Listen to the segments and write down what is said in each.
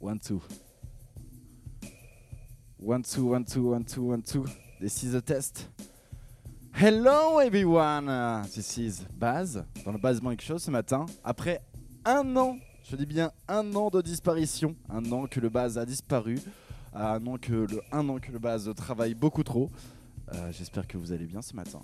One, two. One, two, one, two, one, two, one, two. This is a test. Hello everyone! This is Baz, dans le Basement quelque chose ce matin. Après un an, je dis bien un an de disparition, un an que le Baz a disparu, un an que le, un an que le Baz travaille beaucoup trop. Euh, J'espère que vous allez bien ce matin.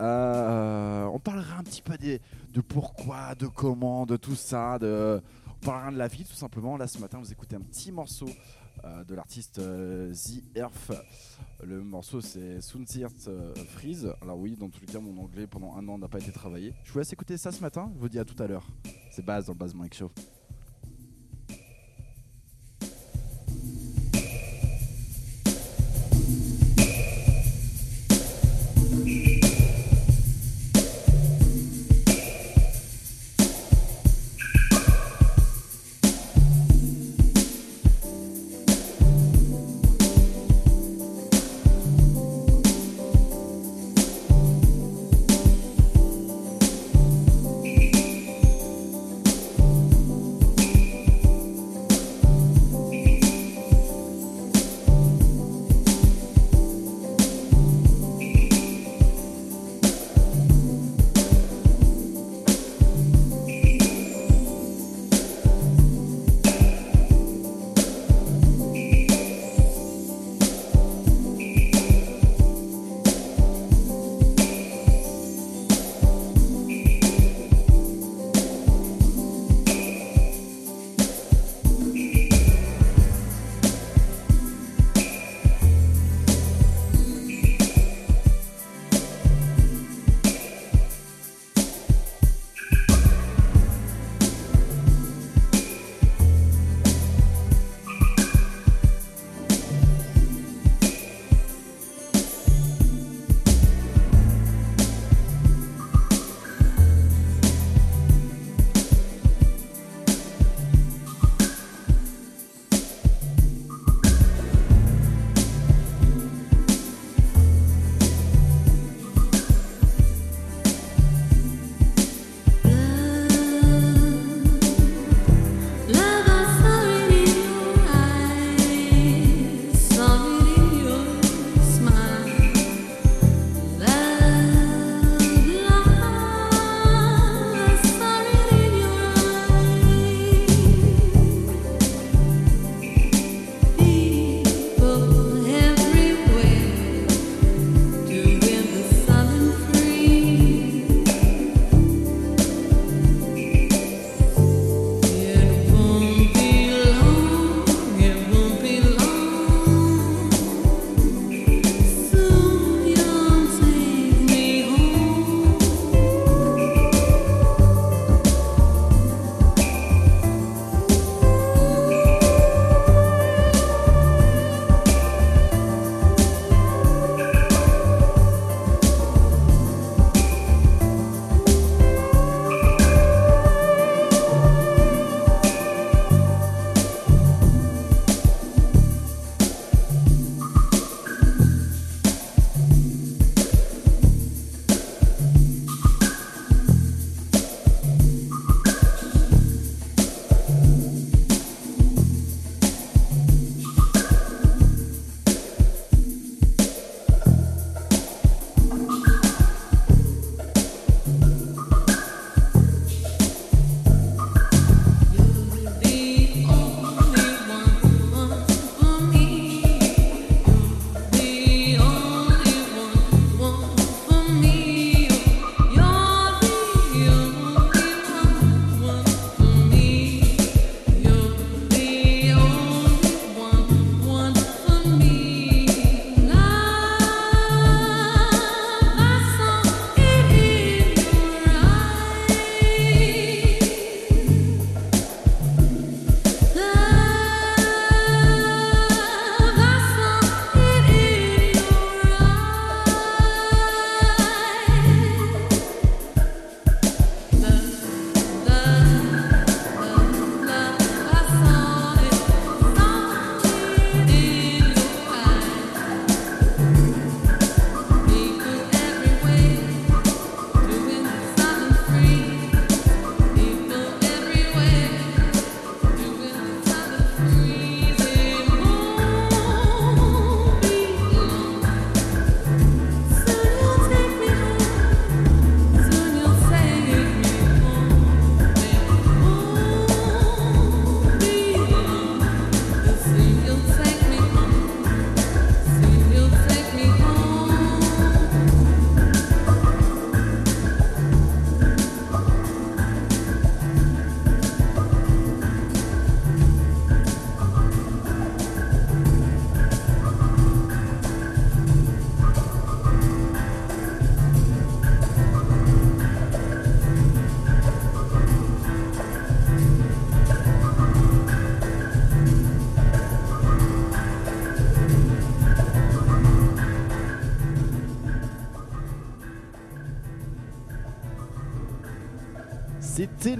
Euh, on parlera un petit peu des, de pourquoi, de comment, de tout ça, de, parlera de la vie tout simplement. Là ce matin, vous écoutez un petit morceau euh, de l'artiste euh, The Earth. Le morceau c'est Soonsirt euh, Freeze. Alors oui, dans tous les cas, mon anglais pendant un an n'a pas été travaillé. Je vous laisse écouter ça ce matin. Je vous dis à tout à l'heure. C'est base dans le Basement Mike.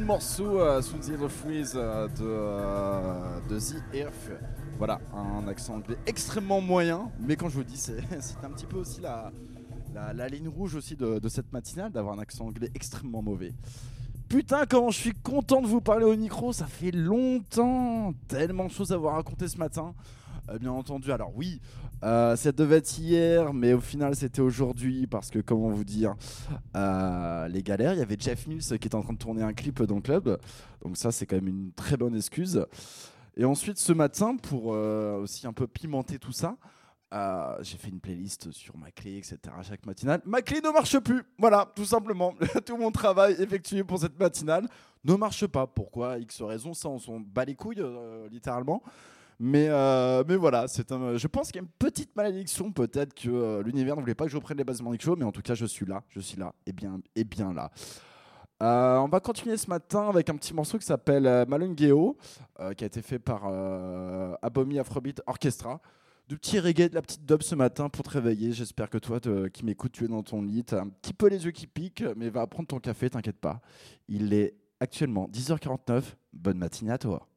Morceau euh, sous The Freeze euh, de, euh, de The Earth. Voilà, un accent anglais extrêmement moyen, mais quand je vous dis, c'est un petit peu aussi la, ligne rouge aussi de, cette matinale, d'avoir un accent anglais extrêmement mauvais. Putain, comment je suis content de vous parler au micro, ça fait longtemps, tellement de choses à vous raconter ce matin. Bien entendu, alors oui, euh, ça devait être hier, mais au final c'était aujourd'hui parce que comment vous dire, euh, les galères, il y avait Jeff Mills qui était en train de tourner un clip dans le club, donc ça c'est quand même une très bonne excuse. Et ensuite ce matin, pour aussi un peu pimenter tout ça, j'ai fait une playlist sur ma clé, etc. chaque matinale. Ma clé ne marche plus, voilà, tout simplement. tout mon travail effectué pour cette matinale ne marche pas. Pourquoi X raison, ça on s'en bat les couilles, littéralement. Mais, euh, mais voilà, c'est un, je pense qu'il y a une petite malédiction. Peut-être que euh, l'univers ne voulait pas que je reprenne les bases de mais en tout cas, je suis là, je suis là, et bien, et bien là. Euh, on va continuer ce matin avec un petit morceau qui s'appelle Malungeo, qui a été fait par Abomi Afrobeat Orchestra. Du petit reggae, de la petite dub ce matin pour te réveiller. J'espère que toi qui m'écoutes, tu es dans ton lit. as un petit peu les yeux qui piquent, mais va prendre ton café, t'inquiète pas. Il est actuellement 10h49. Bonne matinée à toi.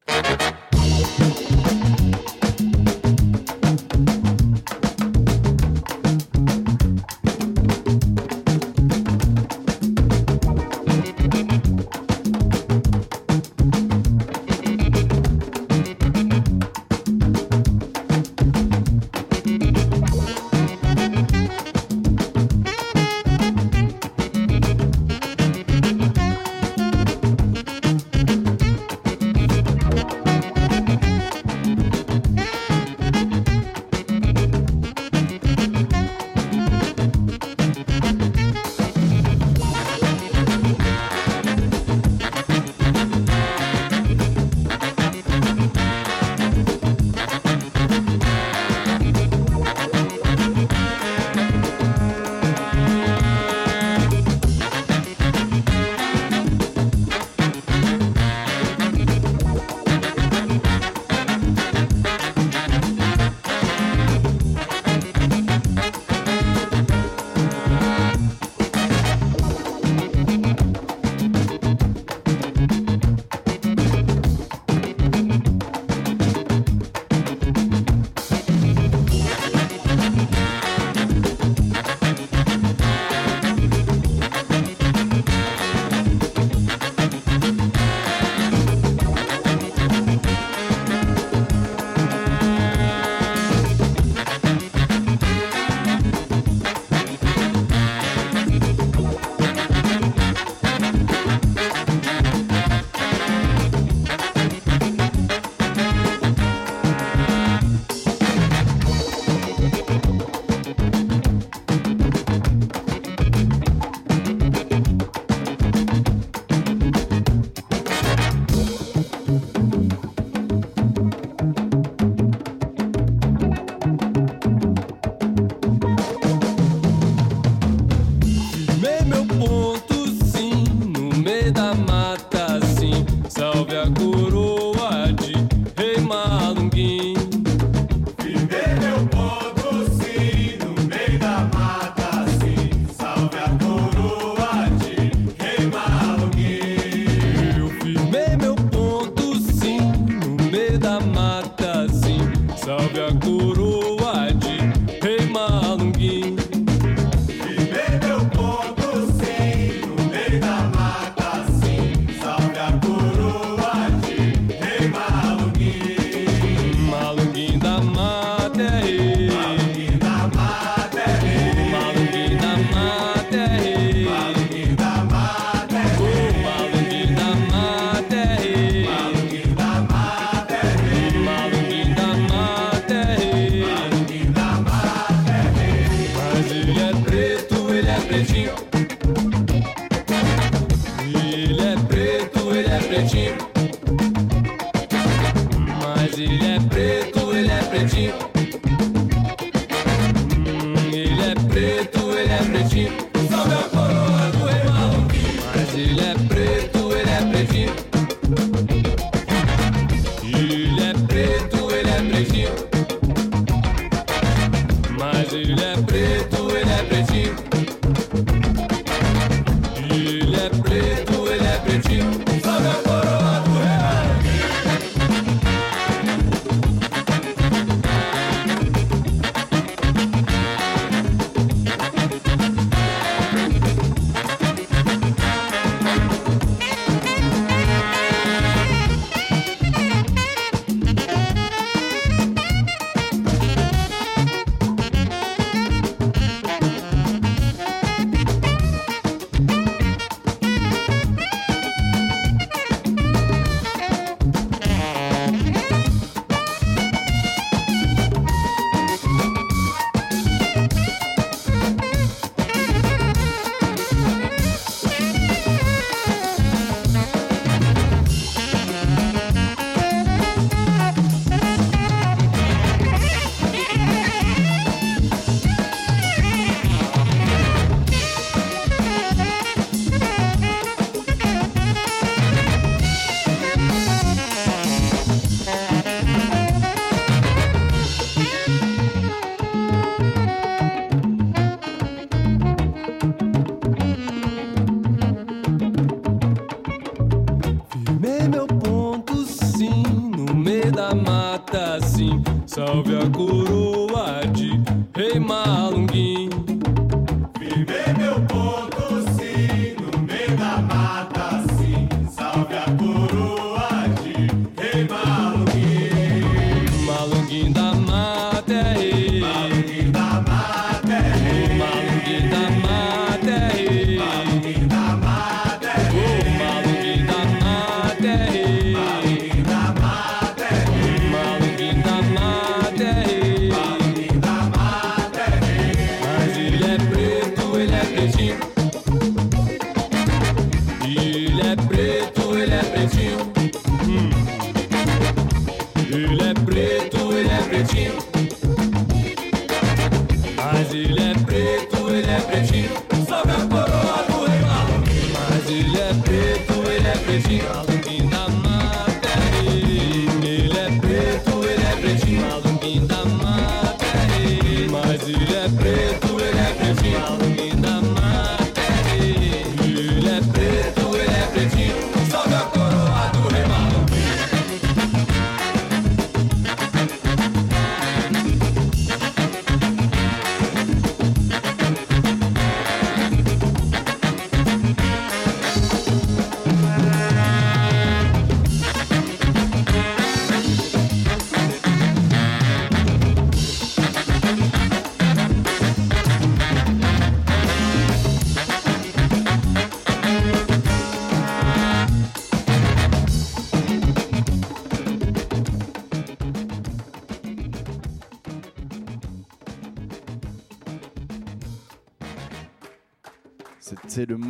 love your cool.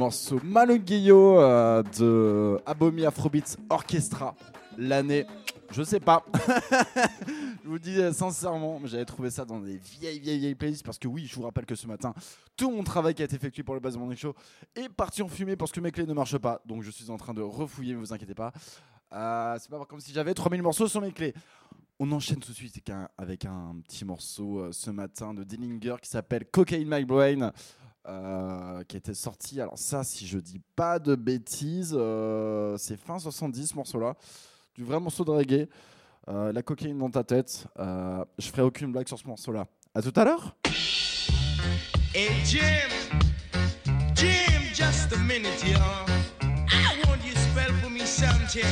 Morceau Malunguillo euh, de Abomi Afrobeats Orchestra. L'année, je sais pas. je vous dis euh, sincèrement, mais j'avais trouvé ça dans des vieilles, vieilles, vieilles playlists parce que oui, je vous rappelle que ce matin, tout mon travail qui a été effectué pour le Base Morning Show est parti en fumée parce que mes clés ne marchent pas. Donc je suis en train de refouiller, ne vous inquiétez pas. Euh, c'est pas comme si j'avais 3000 morceaux sur mes clés. On enchaîne tout de suite avec un, petit morceau ce matin de Dillinger qui s'appelle Cocaine My Brain. Euh, qui était sorti, alors ça, si je dis pas de bêtises, euh, c'est fin 70 ce morceau-là, du vrai morceau de reggae, euh, la cocaïne dans ta tête. Euh, je ferai aucune blague sur ce morceau-là. À tout à l'heure. Hey Jim, Jim, just a minute, y'all. I want you spell for me something.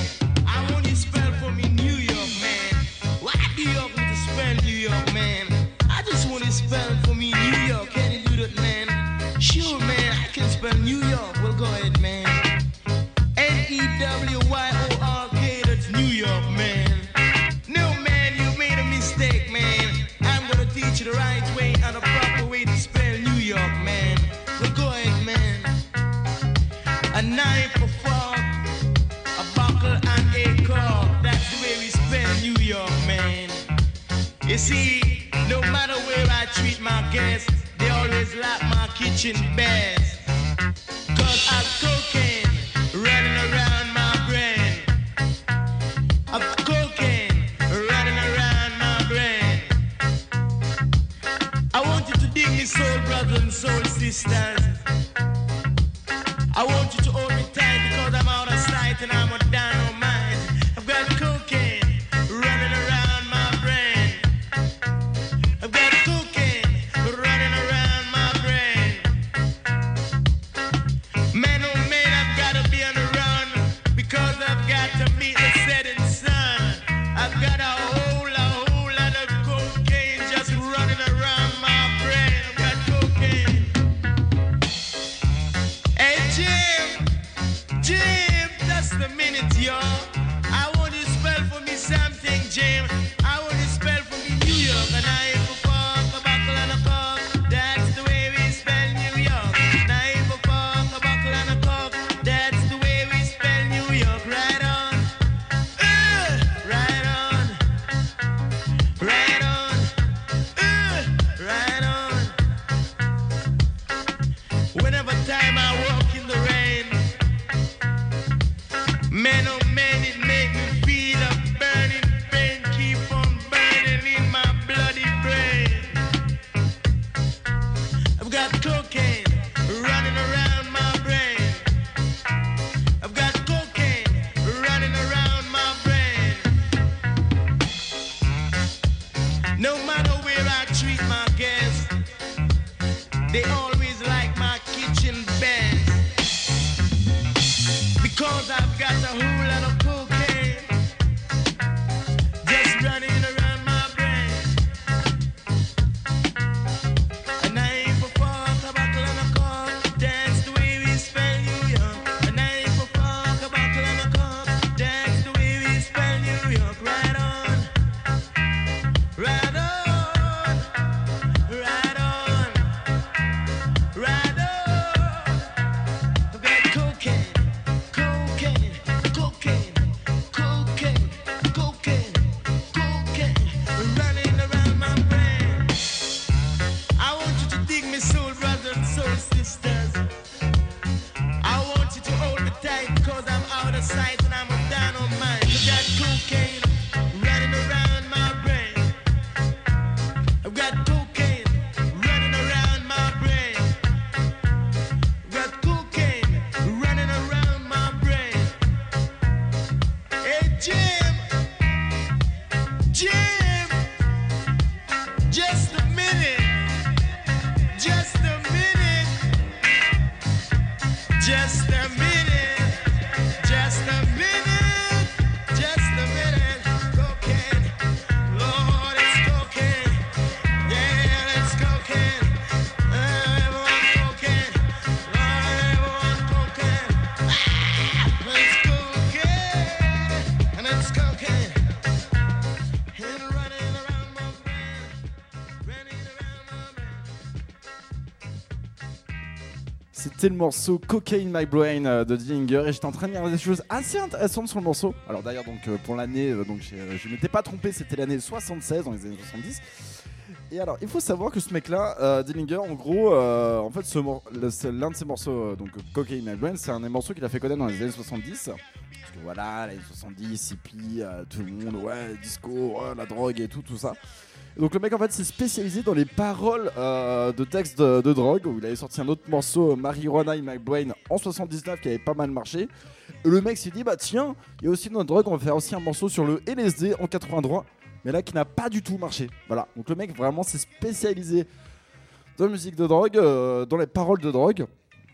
I want you spell for me New York, man. Why do you want to spell New York, man? I just want you spell for me New York. Can you do that, man? Sure, man, I can spell New York. Well, go ahead, man. N E W Y O R K, that's New York, man. No, man, you made a mistake, man. I'm gonna teach you the right way and the proper way to spell New York, man. Well, go ahead, man. A knife, a fork, a buckle, and a cork. That's the way we spell New York, man. You see, no matter where I treat my guests, always like my kitchen best. Cause I've cocaine running around my brain. I've cocaine running around my brain. I want you to dig me, soul brother and soul sisters. Le morceau Cocaine My Brain euh, de Dillinger et j'étais en train de dire des choses assez intéressantes sur le morceau. Alors d'ailleurs donc euh, pour l'année, euh, donc je m'étais pas trompé, c'était l'année 76 dans les années 70. Et alors il faut savoir que ce mec-là, Dillinger, en gros, en fait l'un de ses morceaux, donc Cocaine My Brain, c'est un des morceaux qu'il a fait connaître dans les années 70. Parce que voilà, les années 70, hippie, tout le monde, ouais, disco, la drogue et tout, tout ça. Et donc le mec en fait s'est spécialisé dans les paroles euh, de textes de, drogue où il avait sorti un autre morceau euh, Marijuana in My Brain en 79 qui avait pas mal marché. Et le mec s'est dit bah tiens il y a aussi notre drogue on va faire aussi un morceau sur le LSD en 83 mais là qui n'a pas du tout marché. Voilà donc le mec vraiment s'est spécialisé dans la musique de drogue, euh, dans les paroles de drogue.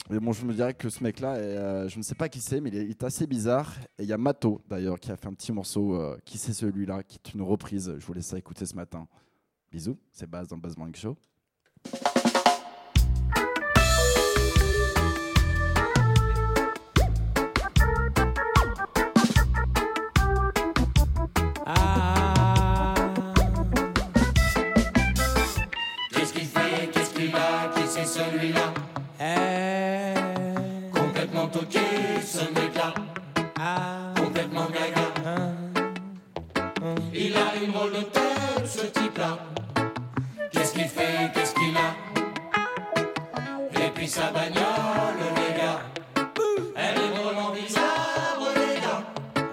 Mais bon, je me dirais que ce mec-là, je ne sais pas qui c'est, mais il est, assez bizarre. Et il y a Mato, d'ailleurs, qui a fait un petit morceau. qui c'est celui-là Qui est une reprise. Je vous laisse ça écouter ce matin. Bisous, c'est Baz dans le Buzz Morning Show. Ah, Qu'est-ce qu'il fait Qu'est-ce qu'il a Qui c'est celui-là? Eh, Complètement toqué, ce mec-là. ah, Complètement gaga. Il a une drôle de tête, ce type-là. Qu'est-ce qu'il fait Qu'est-ce qu'il a Et puis sa bagnole, les gars. Elle est drôlement bizarre, les gars.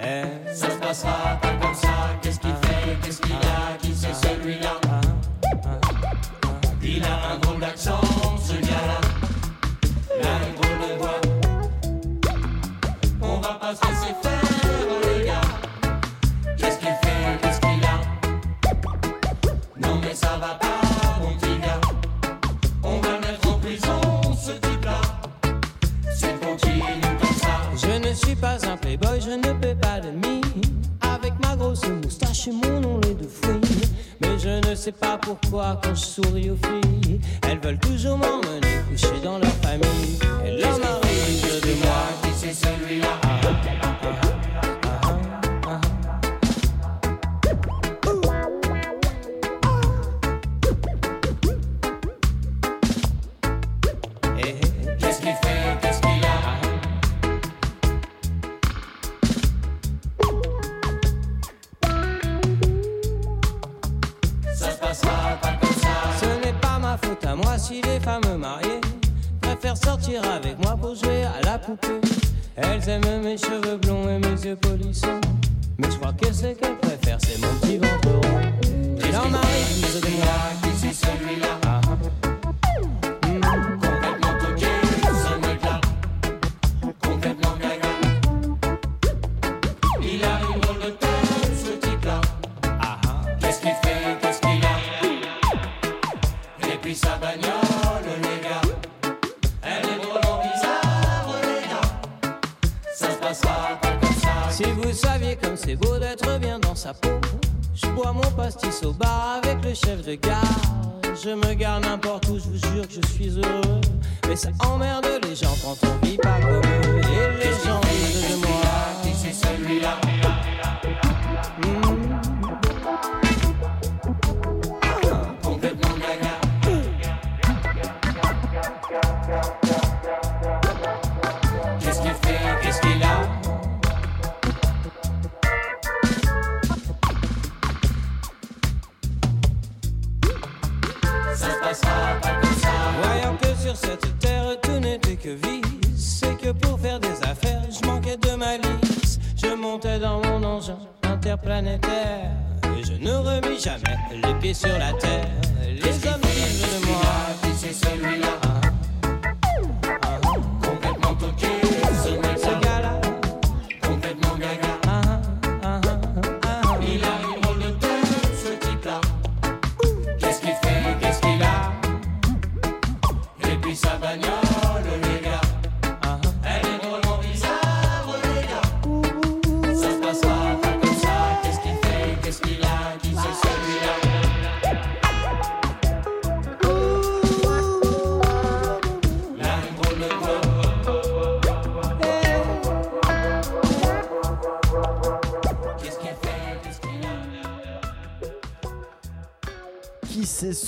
eh, Ça se passera pas comme ça. Qu'est-ce qu'il fait Qu'est-ce qu'il a sais pas pourquoi quand je souris aux filles, elles veulent toujours m'emmener coucher dans leur famille. Et leur mari de moi. Qui c'est celui-là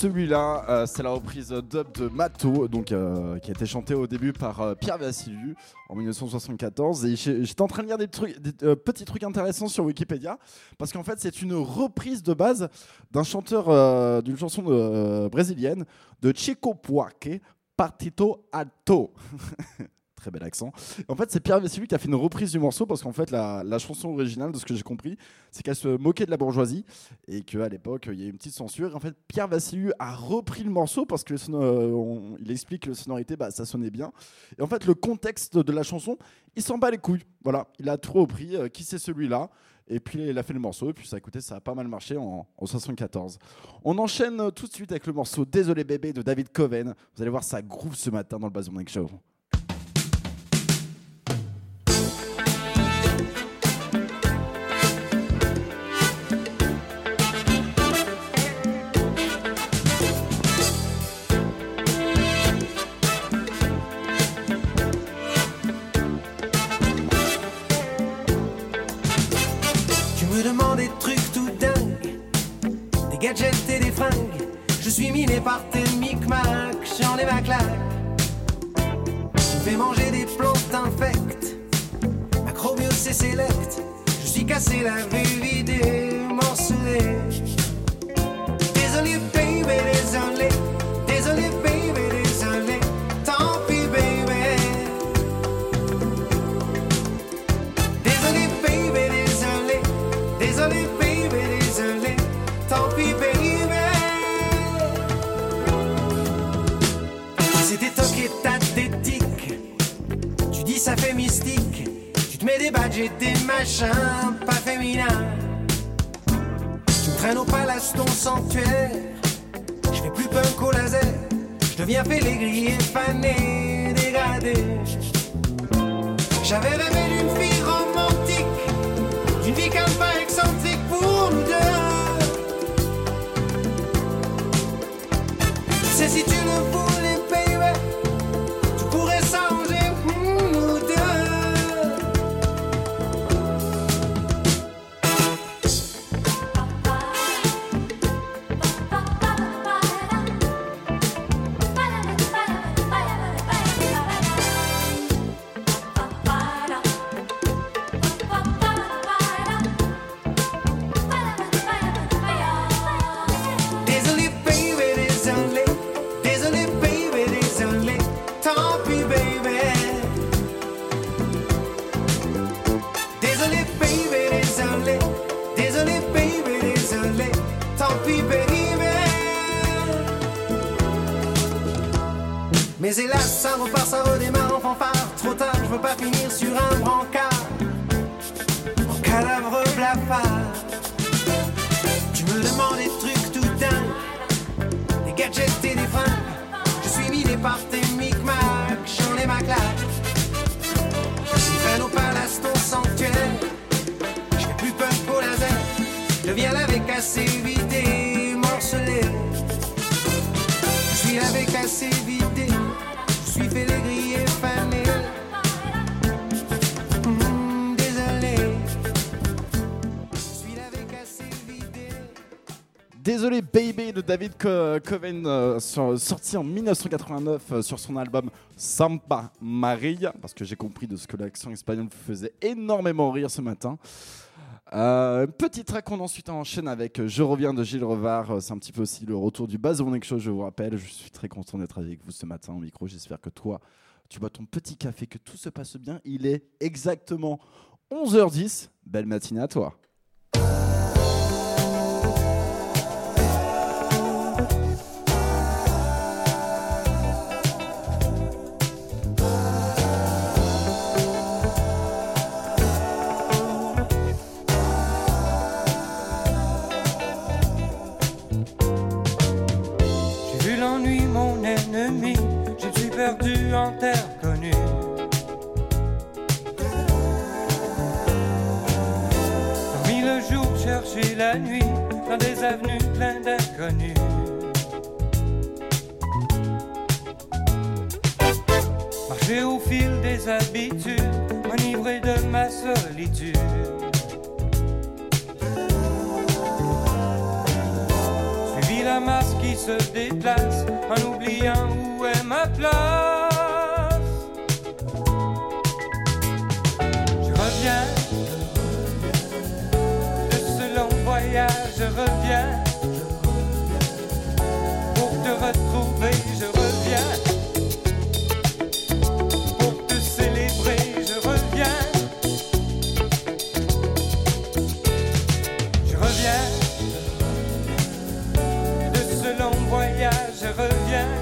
celui-là Euh, C'est la reprise dub de Mato, euh, qui a été chantée au début par euh, Pierre Vassiliou en 1974. Et j'étais en train de lire des, trucs, petits trucs intéressants sur Wikipédia, parce qu'en fait c'est une reprise de base d'un chanteur d'une chanson brésilienne de Chico Buarque, Partito Alto. Très bel accent. En fait, c'est Pierre Vassiliou qui a fait une reprise du morceau parce qu'en fait, la, chanson originale, de ce que j'ai compris, c'est qu'elle se moquait de la bourgeoisie et qu'à l'époque, il y a eu une petite censure. En fait, Pierre Vassiliou a repris le morceau parce que euh, il explique que la sonorité, bah, ça sonnait bien. Et en fait, le contexte de la chanson, il s'en bat les couilles. Voilà, il a trop repris. euh, qui c'est celui-là? Et puis il a fait le morceau, et puis ça a ça a pas mal marché en, en 74. On enchaîne euh, tout de suite avec le morceau Désolé bébé de David Coven. Vous allez voir, ça groove ce matin dans le Baz Morning Show. Hélas, ça Co- Coven, euh, sorti en 1989 euh, sur son album Sampa Maria, parce que j'ai compris de ce que l'accent espagnol faisait énormément rire ce matin. Euh, petit track, on ensuite enchaîne avec euh, Je reviens de Gilles Revard. Euh, C'est un petit peu aussi le retour du Baz One Show, je vous rappelle. Je suis très content d'être avec vous ce matin au micro. J'espère que toi, tu bois ton petit café, que tout se passe bien. Il est exactement 11h10. Belle matinée à toi. Marcher au fil des habitudes, enivré de ma solitude. Suivi la masse qui se déplace en oubliant où est ma place. Je reviens de ce long voyage, je reviens reviens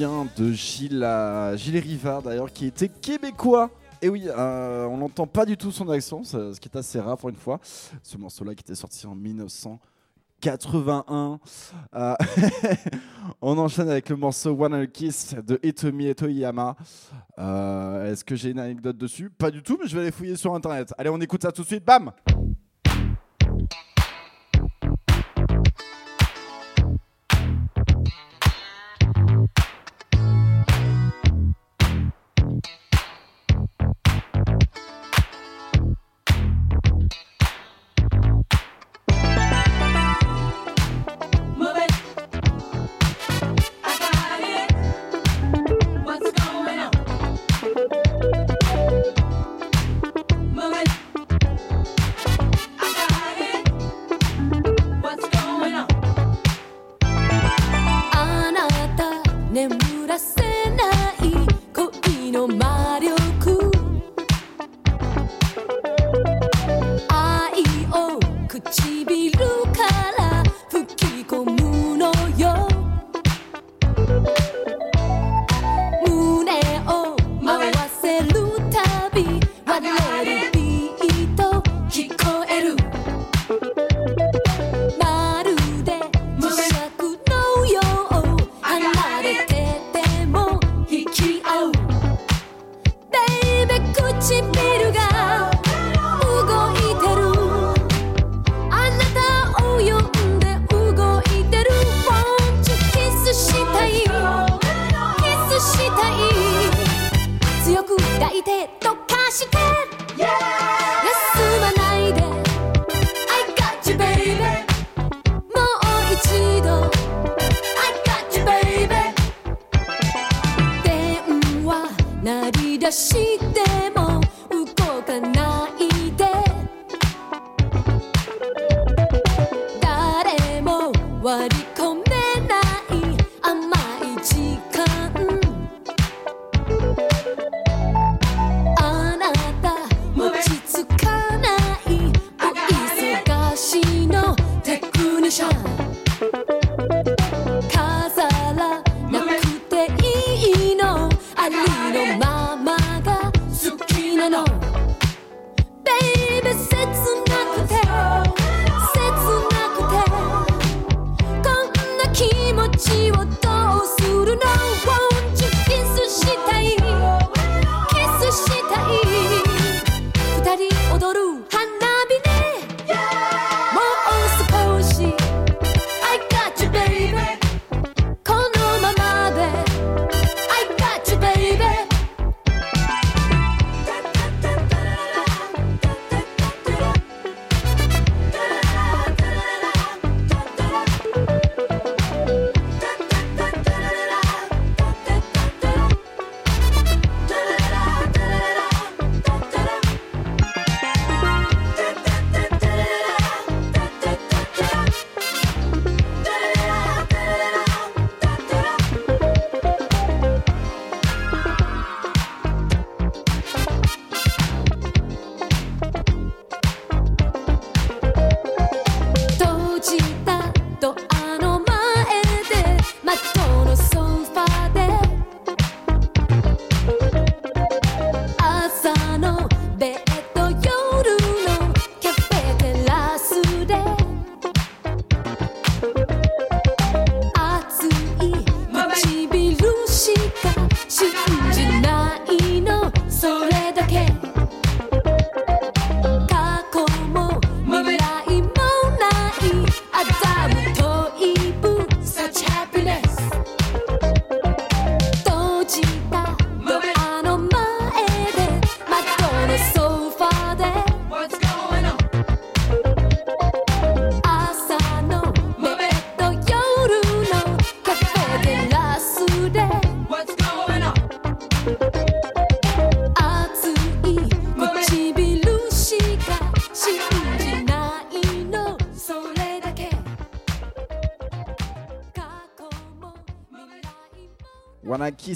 De Gilles, Gilles Rivard d'ailleurs, qui était québécois. Et oui, euh, on n'entend pas du tout son accent, ce qui est assez rare pour une fois. Ce morceau-là qui était sorti en 1981. Euh, on enchaîne avec le morceau One Kiss de Itomi et Toyama. Euh, Est-ce que j'ai une anecdote dessus? Pas du tout, mais je vais aller fouiller sur internet. Allez, on écoute ça tout de suite. Bam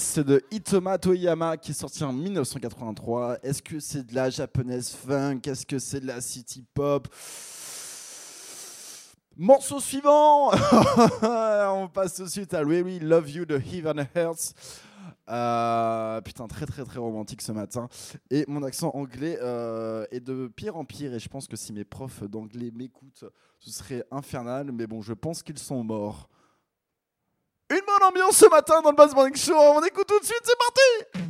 Kiss de Itoma Toyama qui est sorti en 1983. Est-ce que c'est de la japonaise funk? Est-ce que c'est de la city pop? Morceau suivant On passe tout de suite à Really Love You de Heaven Hearts. Euh, putain, très très très romantique ce matin. Et mon accent anglais euh, est de pire en pire. Et je pense que si mes profs d'anglais m'écoutent, ce serait infernal. Mais bon, je pense qu'ils sont morts. Une bonne ambiance ce matin dans le Bass Morning Show. On écoute tout de suite, c'est parti!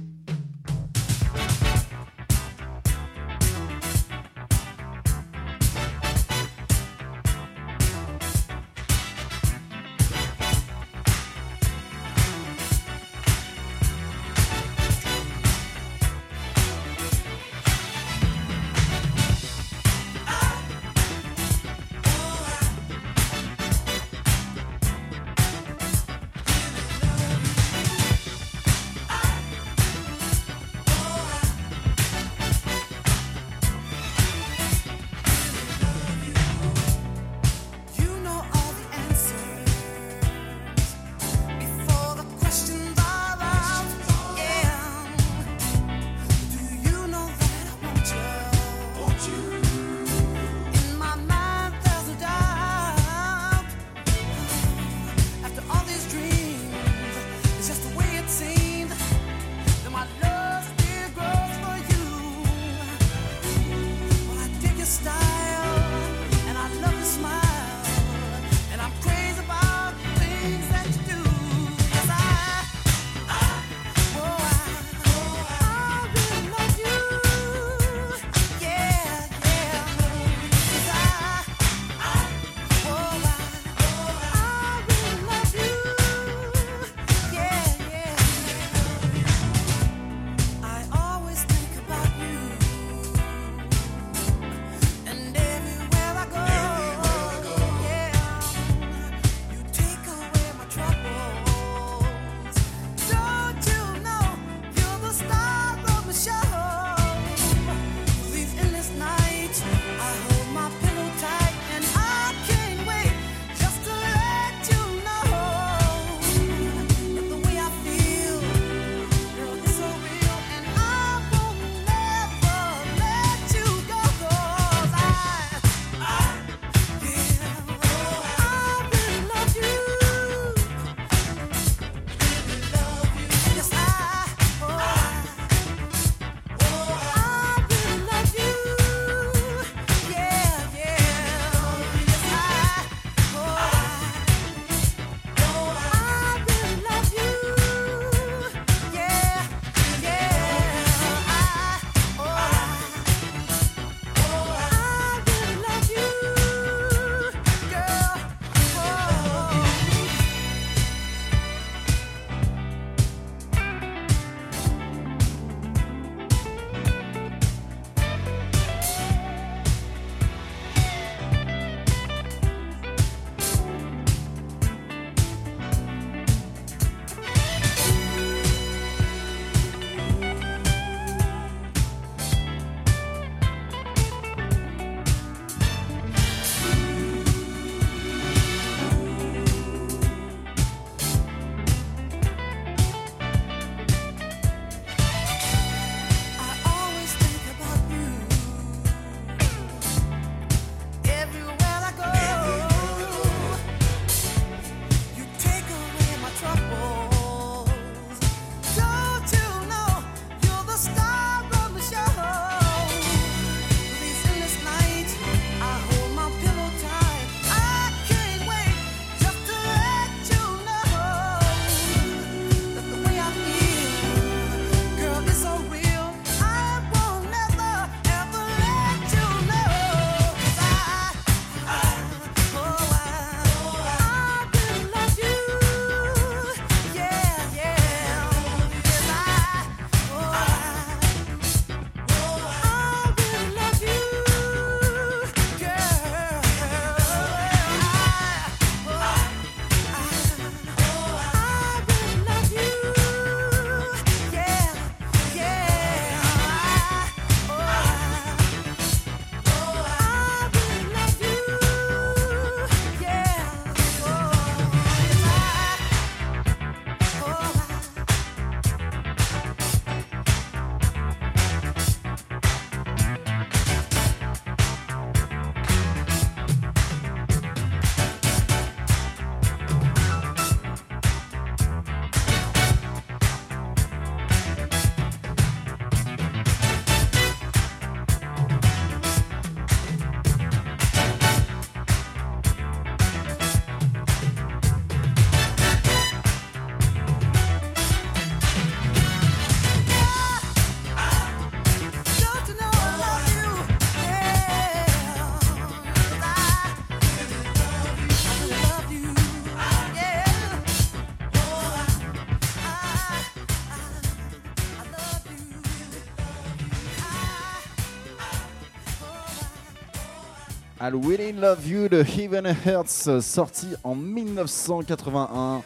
I'll Really Love You de Heaven Hearts, sorti en 1981.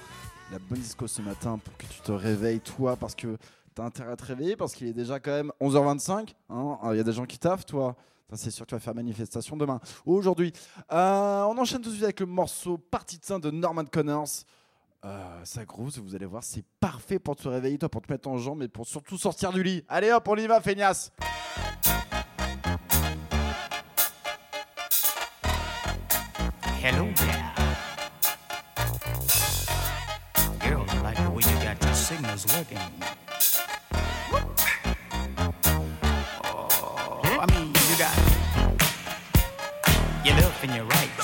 La bonne disco ce matin pour que tu te réveilles, toi, parce que t'as intérêt à te réveiller, parce qu'il est déjà quand même 11h25. Hein. Ah, il y a des gens qui taffent, toi. C'est sûr que tu vas faire manifestation demain ou aujourd'hui. Euh, on enchaîne tout de suite avec le morceau Partie de Saint de Norman Connors. Euh, ça grosse, vous allez voir, c'est parfait pour te réveiller, toi, pour te mettre en jambe et pour surtout sortir du lit. Allez hop, on y va, feignasse! hello there. Girl, I like the way you got your signals working. Oh, I mean, you got your left and your right.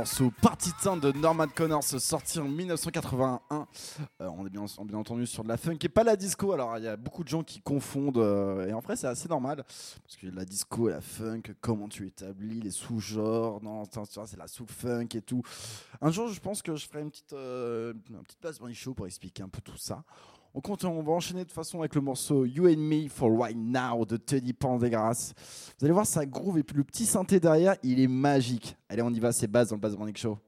Morceau Party Time de Norman Connors sorti en 1981. Euh, on est bien, entendu sur de la funk et pas la disco. Alors il y a beaucoup de gens qui confondent euh, et en vrai c'est assez normal parce que la disco et la funk, comment tu établis les sous-genres c'est la sous-funk et tout. Un jour je pense que je ferai une petite, euh, une petite place Bunny show pour expliquer un peu tout ça. On, compte, on va enchaîner de façon avec le morceau You and Me for Right Now de Teddy Pendergrass. Vous allez voir, ça groove et puis le petit synthé derrière, il est magique. Allez, on y va, c'est base dans le Base Morning Show.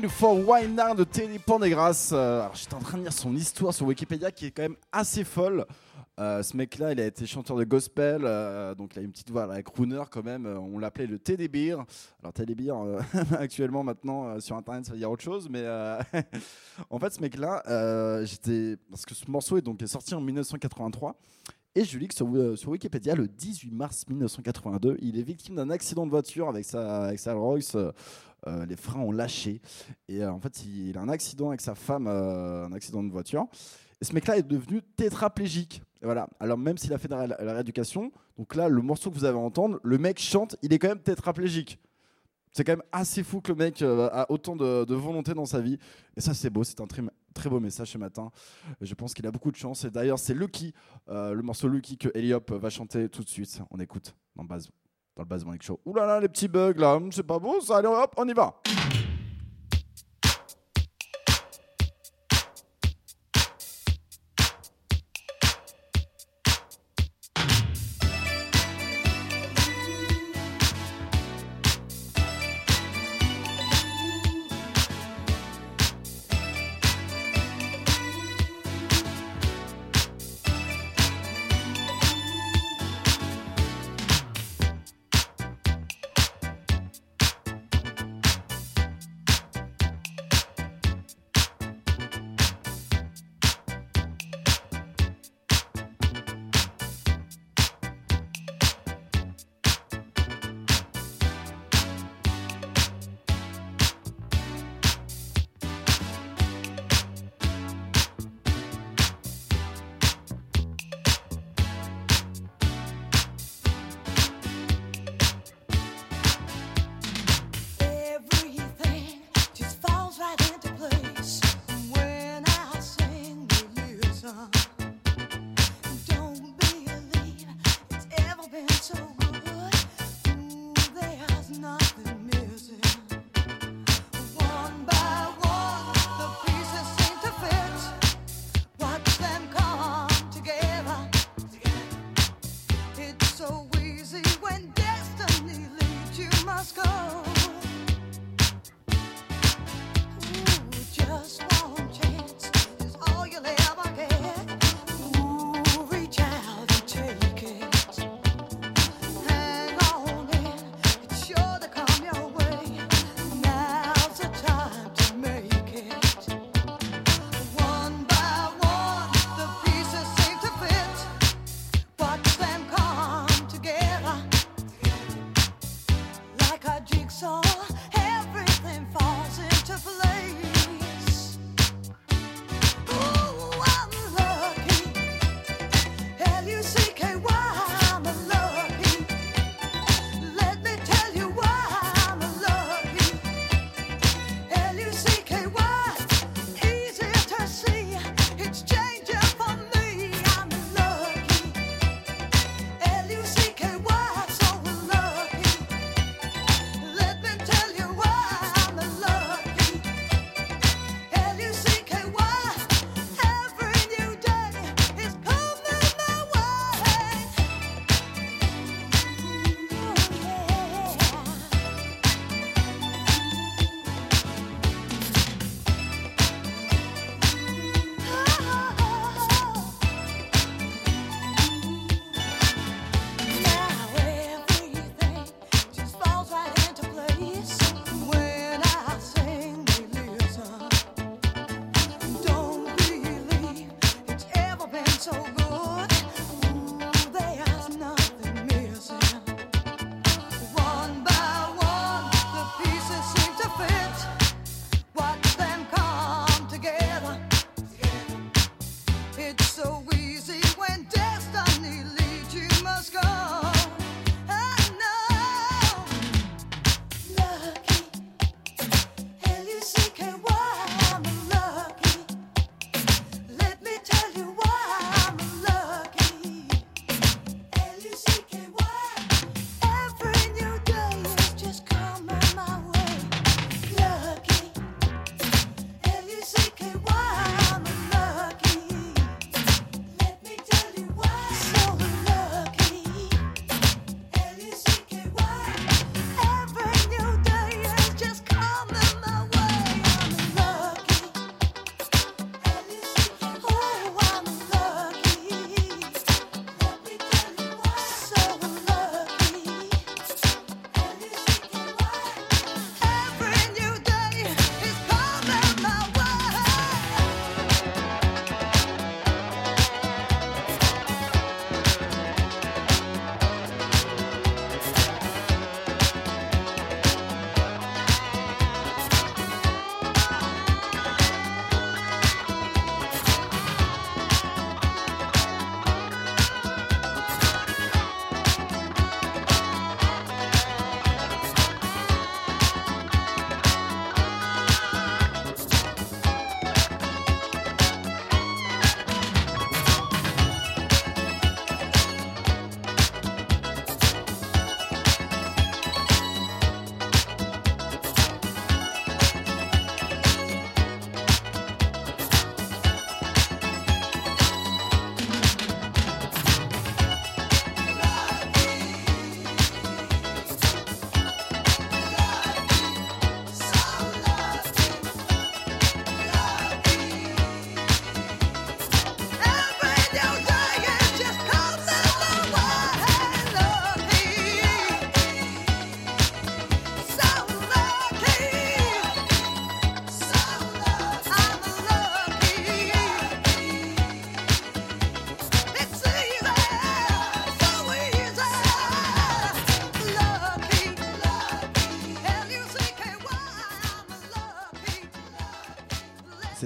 Me for Now de Teddy Pendergrass. Euh, alors j'étais en train de lire son histoire sur Wikipédia qui est quand même assez folle. Euh, ce mec-là, il a été chanteur de gospel, euh, donc il a une petite voix avec crooner quand même. On l'appelait le Teddy Beer. Alors Teddy Beer, actuellement maintenant sur internet, ça veut dire autre chose, mais en fait, ce mec-là, j'étais parce que ce morceau est donc sorti en 1983. Et je lis que sur, Wikipédia, le 18 mars 1982, il est victime d'un accident de voiture avec sa, Rolls. euh, euh, les freins ont lâché. Et euh, en fait, il, a un accident avec sa femme, euh, un accident de voiture. Et ce mec-là est devenu tétraplégique. Et voilà. Alors même s'il a fait de la, rééducation, donc là, le morceau que vous avez à entendre, le mec chante, il est quand même tétraplégique. C'est quand même assez fou que le mec a autant de, volonté dans sa vie. Et ça, c'est beau. C'est un très, très beau message ce matin. Je pense qu'il a beaucoup de chance. Et d'ailleurs, c'est Lucky, le morceau Lucky que Eliop va chanter tout de suite. On écoute dans base, dans le base Morning Show. Ouh là là, les petits bugs là, Hum, c'est pas beau ça. Allez, hop, on y va.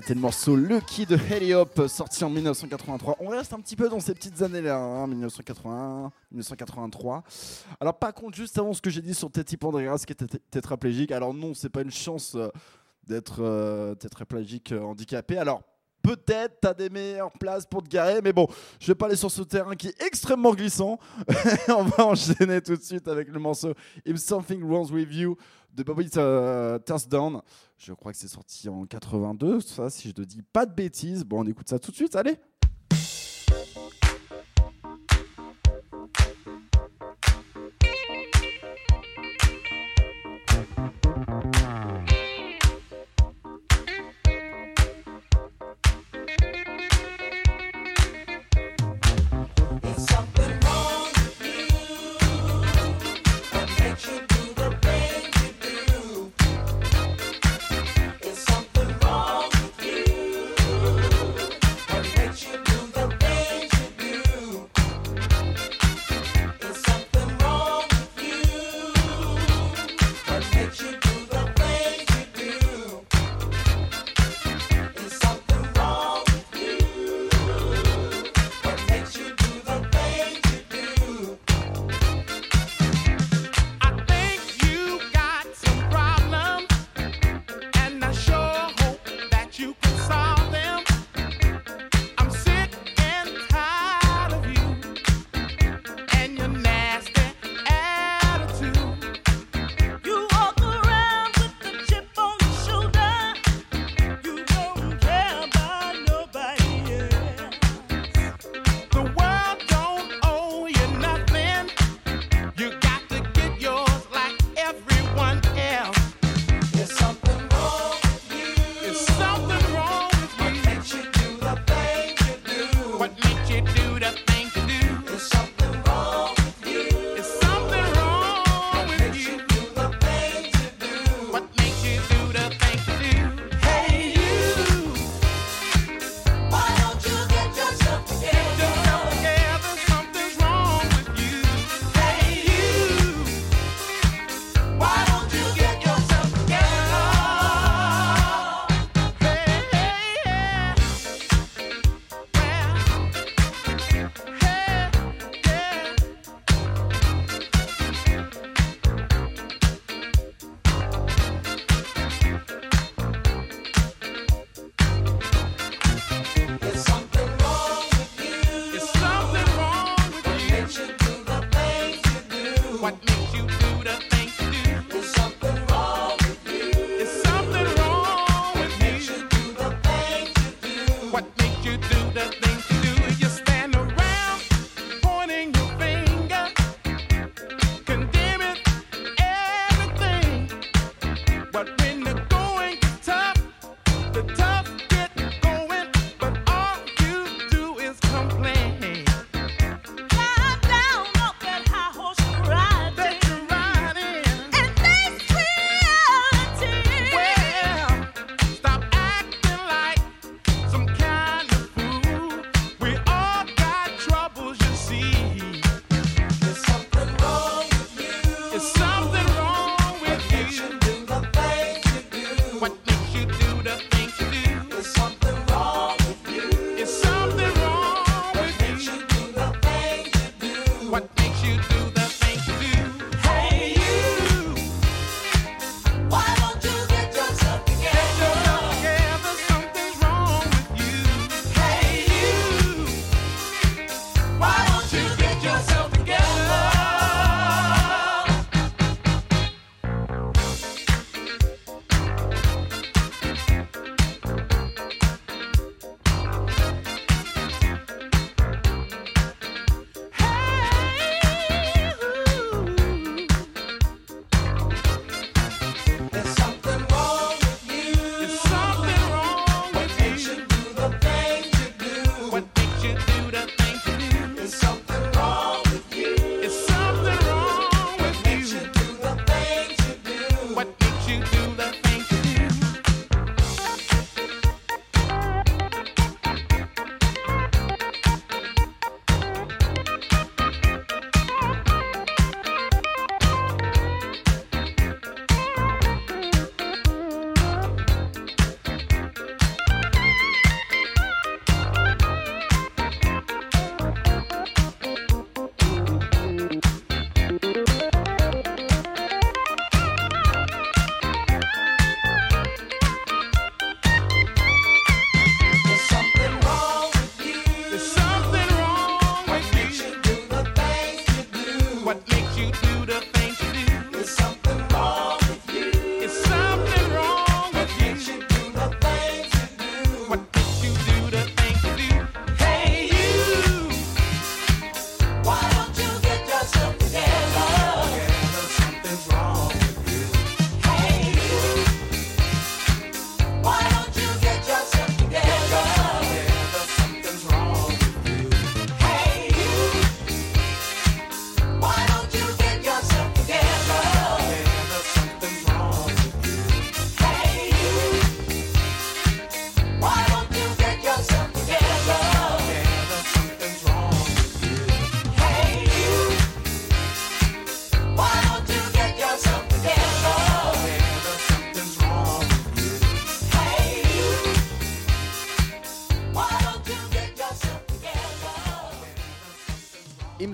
C'était le morceau Lucky de Heliop, sorti en 1983. On reste un petit peu dans ces petites années-là, hein, 1981, 1983. Alors, par contre, juste avant ce que j'ai dit sur Teddy Pandreas qui était tétraplégique, alors non, c'est pas une chance euh, d'être euh, tétraplégique euh, handicapé. Alors, peut-être t'as des meilleures places pour te garer, mais bon, je vais pas aller sur ce terrain qui est extrêmement glissant. On va enchaîner tout de suite avec le morceau If Something Wrong With You de Bobby Thursdown. Je crois que c'est sorti en 82, ça, si je ne dis pas de bêtises. Bon, on écoute ça tout de suite, allez.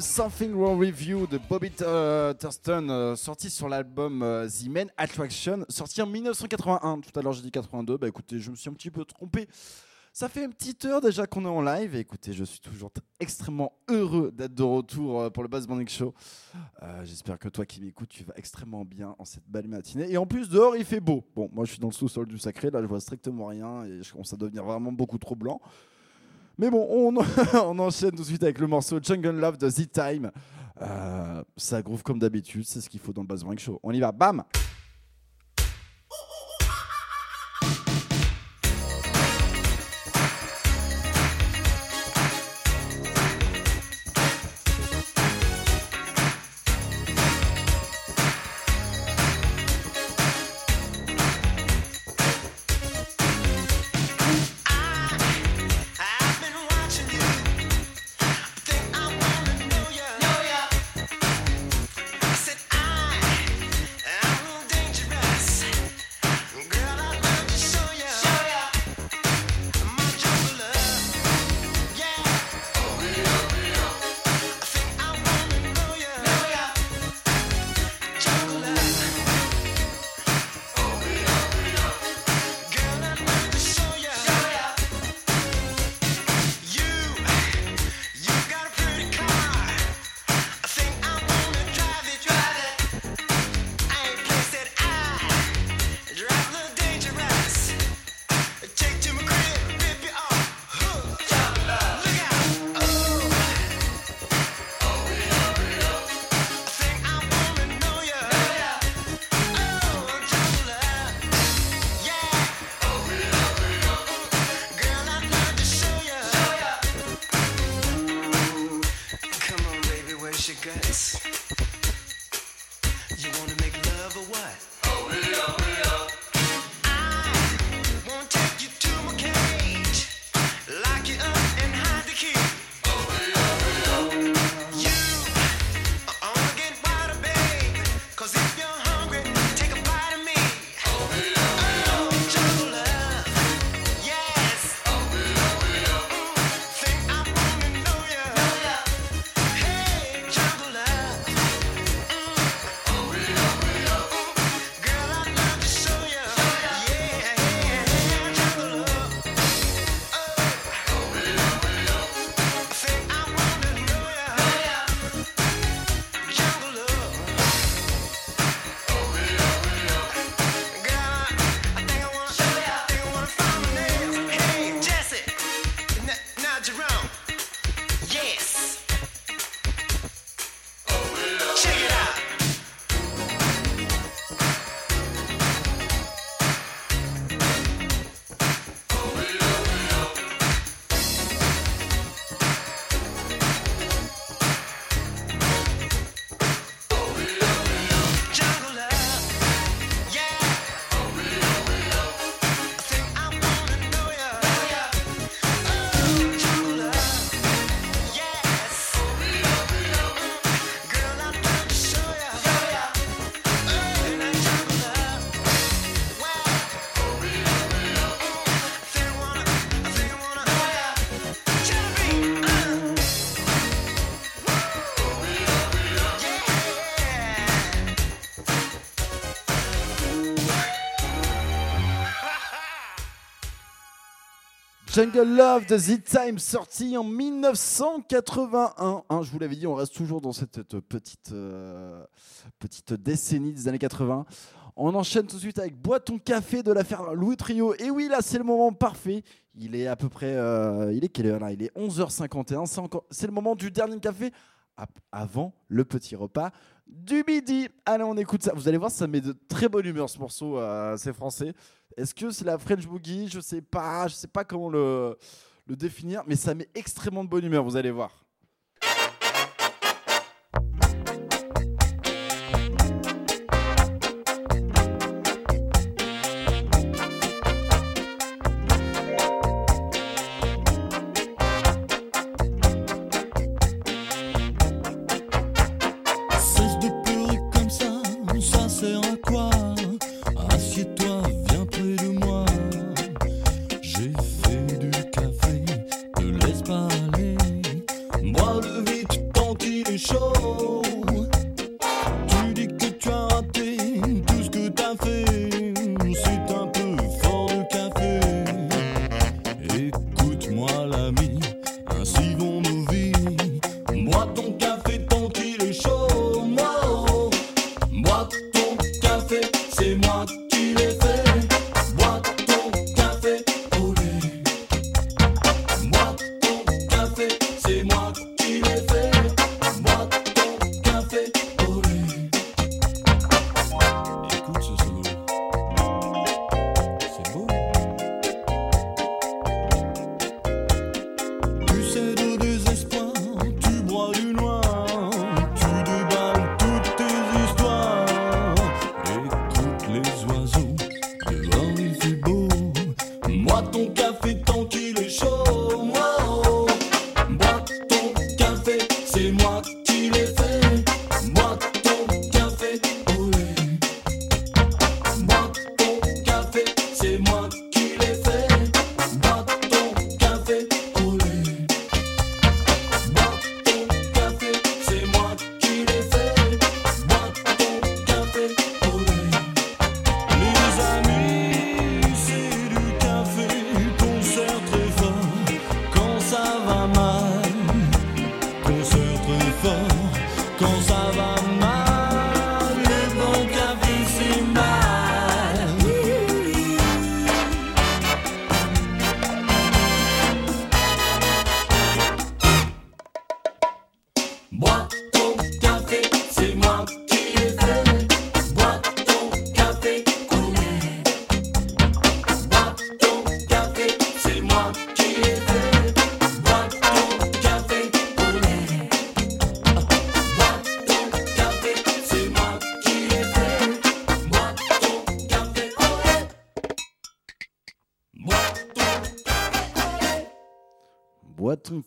Something Wrong Review de Bobby euh, Thurston, euh, sorti sur l'album euh, The Main Attraction, sorti en 1981. Tout à l'heure j'ai dit 82, bah écoutez, je me suis un petit peu trompé. Ça fait une petite heure déjà qu'on est en live et écoutez, je suis toujours extrêmement heureux d'être de retour pour le Buzz Morning Show. J'espère que toi qui m'écoutes, tu vas extrêmement bien en cette belle matinée. Et en plus, dehors, il fait beau. Bon, moi je suis dans le sous-sol du sacré, là je vois strictement rien et je commence à devenir vraiment beaucoup trop blanc. Mais bon, on, enchaîne tout de suite avec le morceau Jungle Love de The Time. Euh, ça groove comme d'habitude, c'est ce qu'il faut dans le Buzz Show. On y va, bam Jungle Love The Time, sorti en 1981. Hein, je vous l'avais dit, on reste toujours dans cette euh, petite, euh, petite décennie des années 80. On enchaîne tout de suite avec Bois ton café de l'affaire Louis Trio. Et oui, là, c'est le moment parfait. Il est à peu près. euh, il est quelle heure là? Il est 11h51. C'est encore- C'est le moment du dernier café avant le petit repas du midi. Allez, on écoute ça. Vous allez voir, ça met de très bonne humeur ce morceau. euh, c'est français. Est-ce que c'est la French Boogie? Je sais pas. Je sais pas comment le, le définir, mais ça met extrêmement de bonne humeur. Vous allez voir.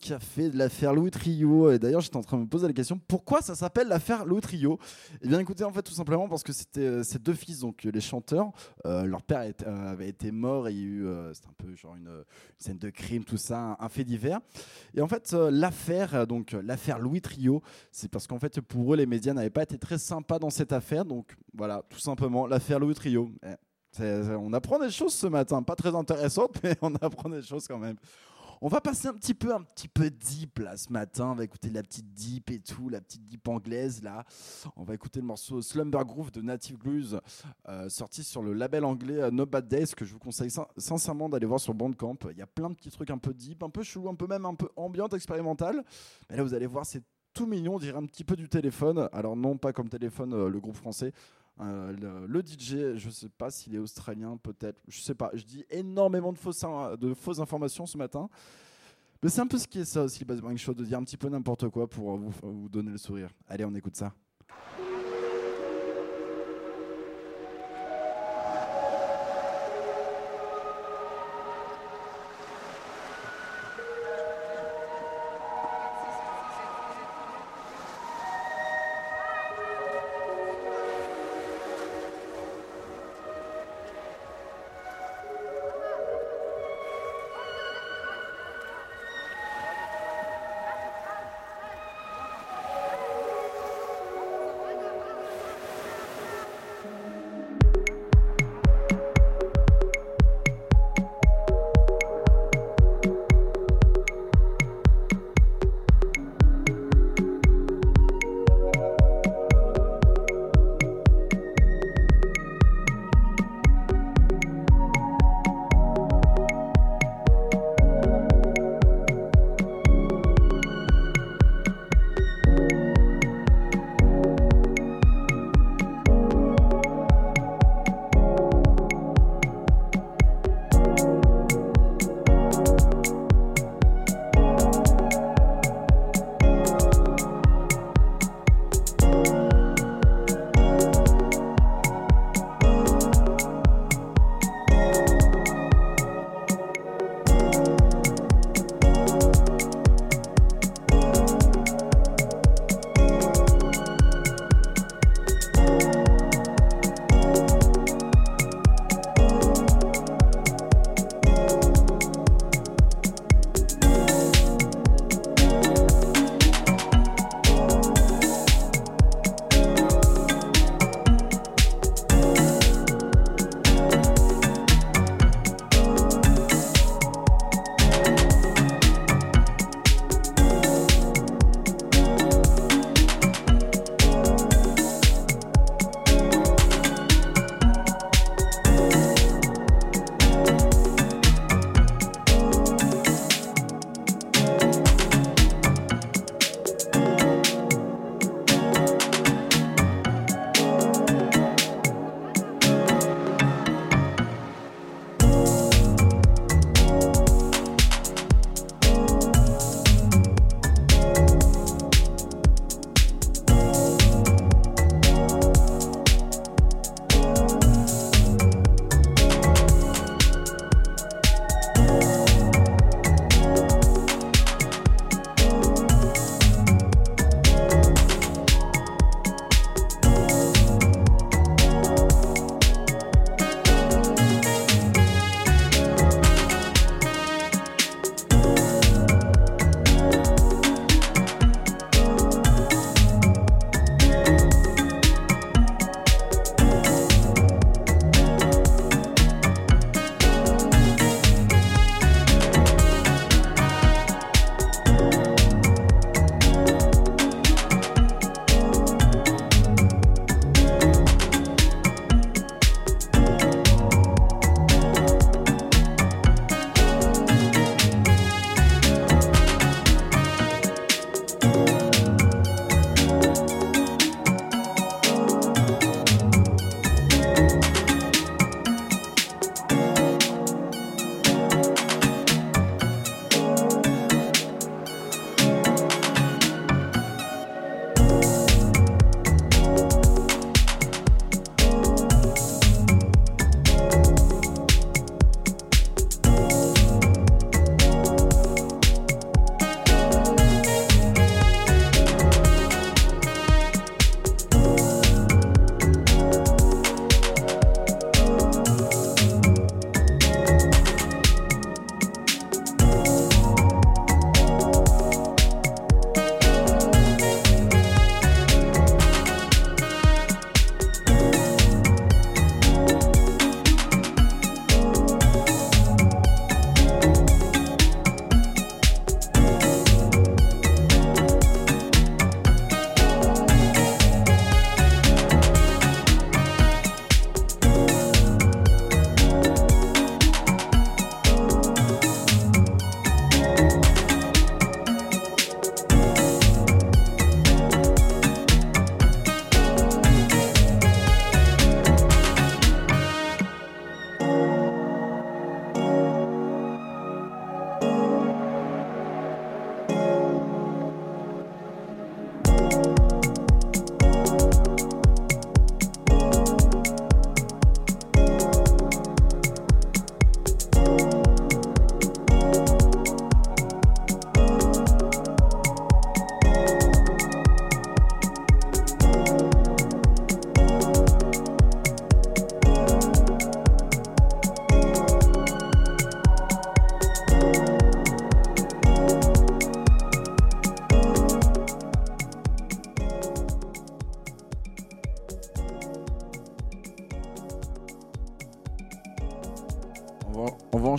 Café de l'affaire Louis Trio. Et d'ailleurs, j'étais en train de me poser la question pourquoi ça s'appelle l'affaire Louis Trio? Eh bien, écoutez, en fait, tout simplement parce que c'était euh, ces deux fils, donc euh, les chanteurs. euh, leur père euh, avait été mort et il y a eu, euh, c'était un peu genre une, scène de crime, tout ça, un, fait divers. Et en fait, euh, l'affaire, euh, donc euh, l'affaire Louis Trio, c'est parce qu'en fait, pour eux, les médias n'avaient pas été très sympas dans cette affaire. Donc voilà, tout simplement, l'affaire Louis Trio. Eh, on apprend des choses ce matin, pas très intéressantes, mais on apprend des choses quand même. On va passer un petit peu, un petit peu deep là ce matin. On va écouter la petite deep et tout, la petite deep anglaise là. On va écouter le morceau Slumber Groove de Native Blues, euh, sorti sur le label anglais euh, No Bad Days, que je vous conseille sin- sincèrement d'aller voir sur Bandcamp. Il y a plein de petits trucs un peu deep, un peu chelou, un peu même un peu ambiante, expérimentale. Mais là, vous allez voir, c'est tout mignon, on dirait un petit peu du téléphone. Alors non, pas comme téléphone, euh, le groupe français. Euh, le, DJ, je sais pas s'il est australien, peut-être. Je sais pas. Je dis énormément de fausses, de fausses informations ce matin. Mais c'est un peu ce qui est ça aussi, le Morning Show, de dire un petit peu n'importe quoi pour vous, vous donner le sourire. Allez, on écoute ça.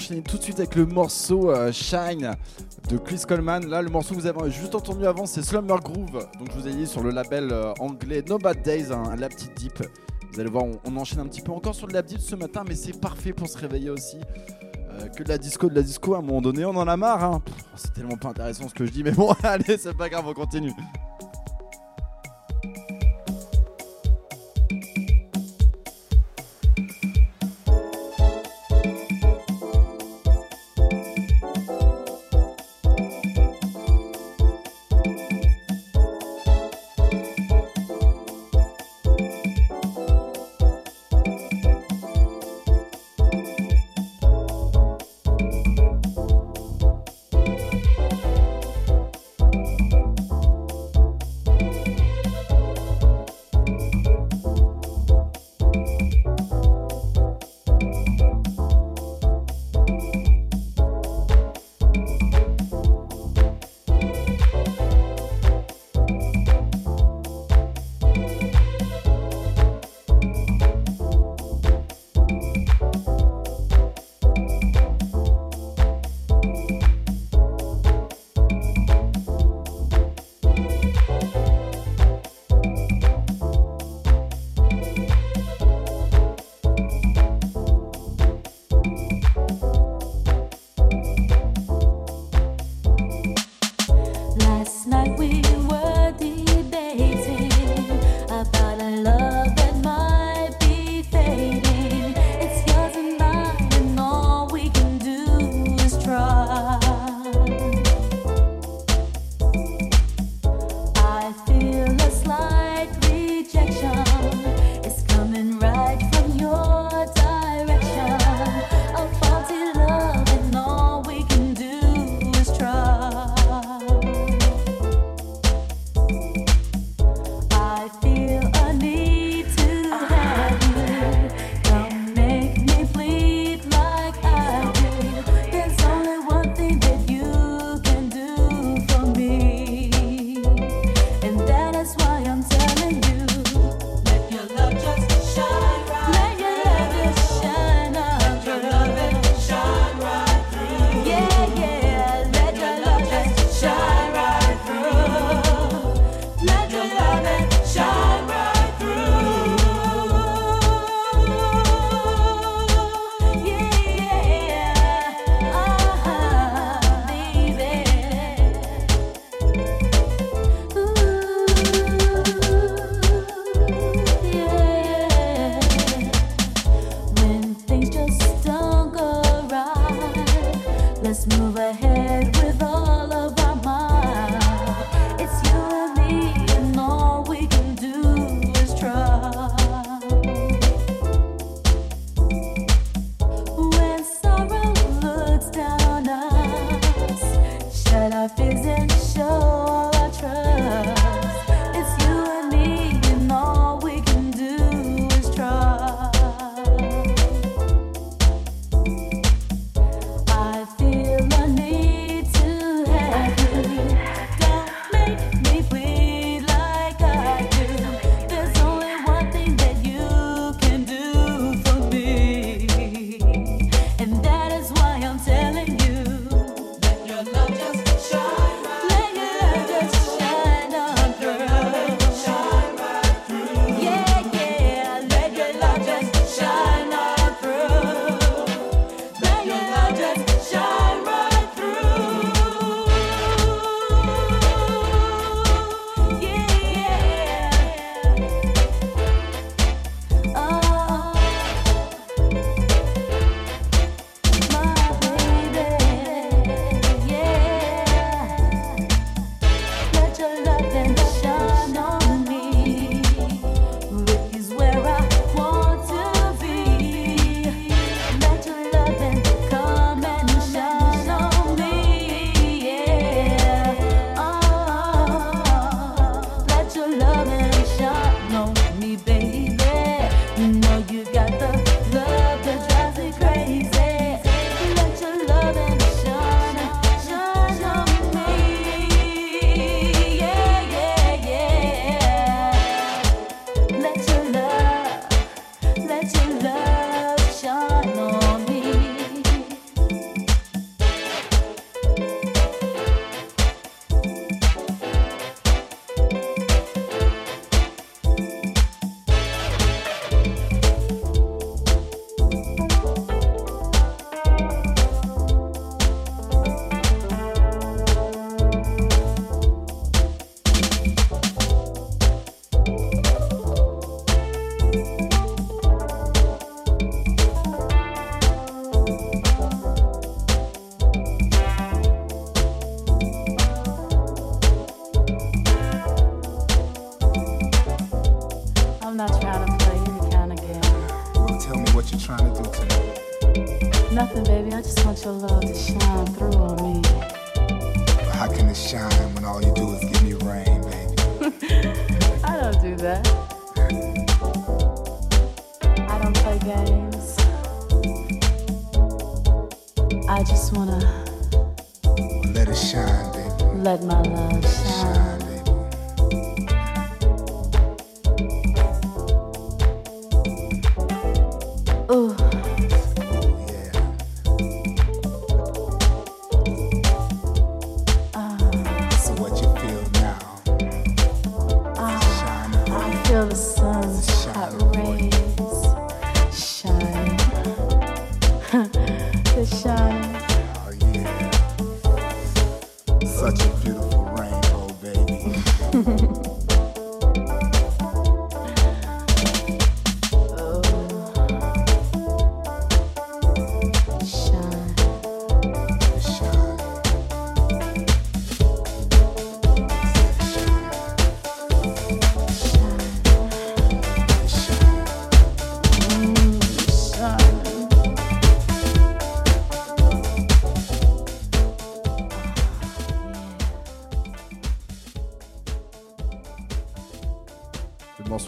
enchaîner tout de suite avec le morceau euh, Shine de Chris Coleman. Là, le morceau que vous avez juste entendu avant, c'est Slumber Groove. Donc, je vous ai dit sur le label euh, anglais No Bad Days, hein, un, un lab petit deep. Vous allez voir, on, enchaîne un petit peu encore sur le lab deep ce matin, mais c'est parfait pour se réveiller aussi. Euh, que de la disco, de la disco, à un moment donné, on en a marre. Hein. C'est tellement pas intéressant ce que je dis, mais bon, allez, c'est pas grave, on continue.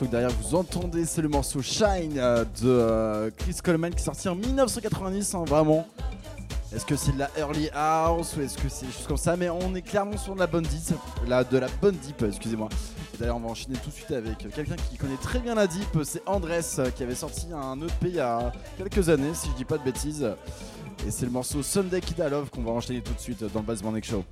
Derrière vous entendez, c'est le morceau Shine euh, de euh, Chris Coleman qui est sorti en 1990, hein, vraiment. Est-ce que c'est de la early house ou est-ce que c'est juste comme ça? Mais on est clairement sur de la bonne deep, de la bonne deep, excusez-moi. D'ailleurs, on va enchaîner tout de suite avec quelqu'un qui connaît très bien la deep, c'est Andrés euh, qui avait sorti un EP il y a quelques années, si je dis pas de bêtises. Et c'est le morceau Sunday Kid I Love qu'on va enchaîner tout de suite dans le Basement Next Show.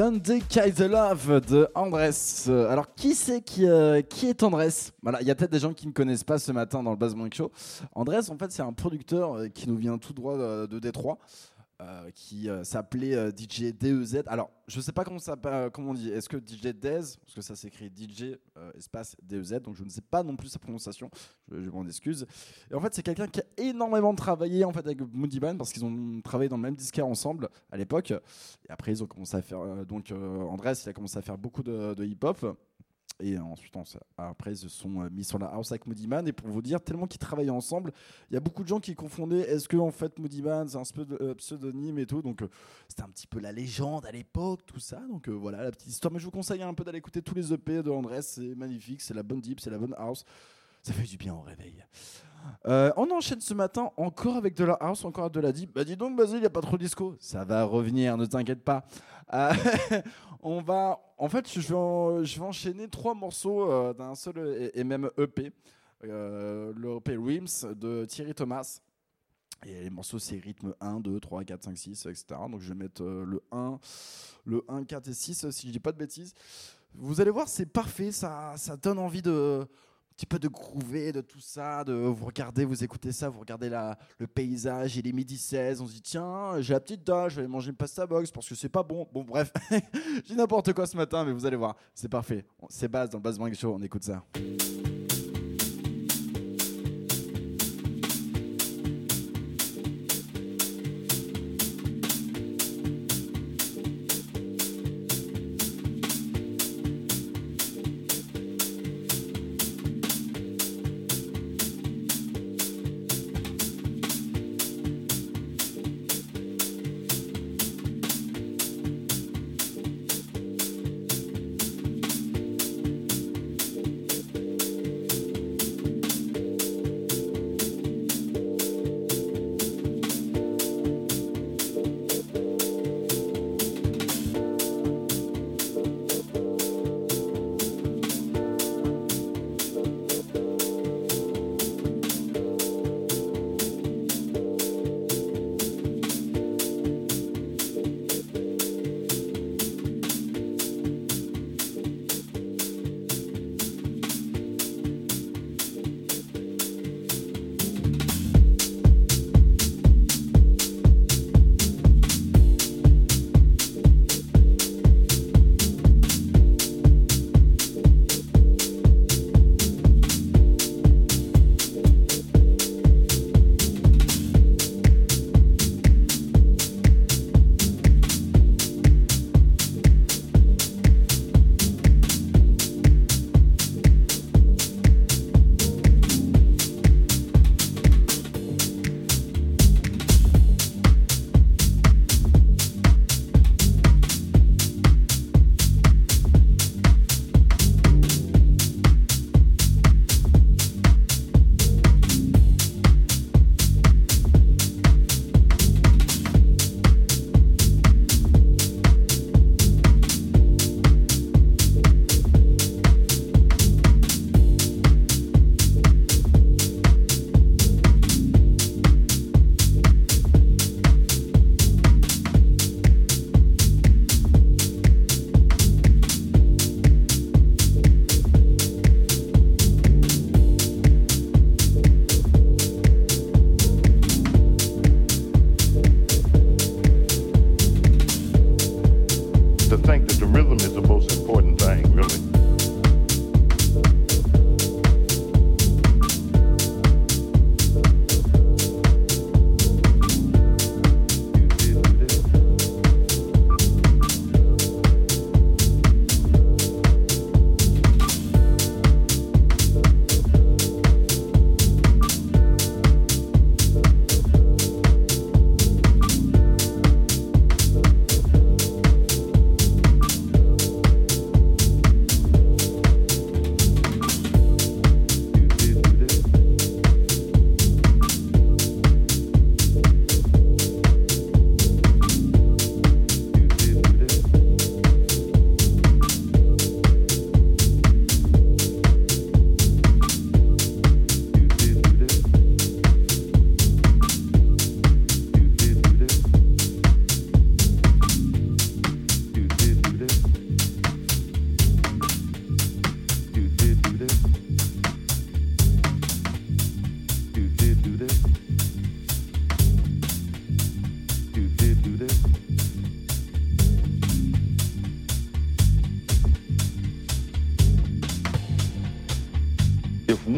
Sunday of Love de Andrés. Euh, Alors, qui c'est qui, euh, qui est Andrés? Voilà, il y a peut-être des gens qui ne connaissent pas ce matin dans le Morning Show. Andrés, en fait, c'est un producteur euh, qui nous vient tout droit de Détroit. Euh, qui euh, s'appelait euh, DJ DEZ. Alors, je sais pas comment, on dit. Est-ce que DJ Dez? Parce que ça s'écrit DJ espace DEZ, donc je ne sais pas non plus sa prononciation. Je, je m'en excuse. Et en fait, c'est quelqu'un qui a énormément travaillé en fait avec Moody Band parce qu'ils ont travaillé dans le même disquaire ensemble à l'époque. Et après, ils ont commencé à faire. donc, Andrés, il a commencé à faire beaucoup de hip-hop. Et ensuite, après, ils se sont euh, mis sur la house avec Moody Man. Et pour vous dire, tellement qu'ils travaillaient ensemble, il y a beaucoup de gens qui confondaient est-ce que en fait Moody c'est un euh, pseudonyme et tout. Donc, euh, c'était un petit peu la légende à l'époque, tout ça. Donc, voilà la petite histoire. Mais je vous conseille un peu d'aller écouter tous les EP de Andrés. C'est magnifique, c'est la bonne deep, c'est la bonne house. Ça fait du bien au réveil. Euh, on enchaîne ce matin encore avec de la house, encore de la deep. Bah dis donc, Basile, il n'y a pas trop de disco. Ça va revenir, ne t'inquiète pas. Euh, on va, en fait, je vais, en- je vais enchaîner trois morceaux euh, d'un seul et, et même EP. Euh, le EP Rims de Thierry Thomas. Et les morceaux, c'est rythme 1, 2, 3, 4, 5, 6, etc. Donc je vais mettre euh, le 1, le 1, 4 et 6, si je dis pas de bêtises. Vous allez voir, c'est parfait. Ça, ça donne envie de petit peu de groover, de tout ça, de vous regardez, vous écoutez ça, vous regardez la, le paysage, il est midi 16, on se dit tiens, j'ai la petite dalle, je vais aller manger une pasta box parce que c'est pas bon. Bon bref, j'ai n'importe quoi ce matin, mais vous allez voir, c'est parfait. C'est base dans le Bang Show, on écoute ça.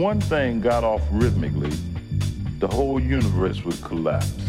One thing got off rhythmically, the whole universe would collapse.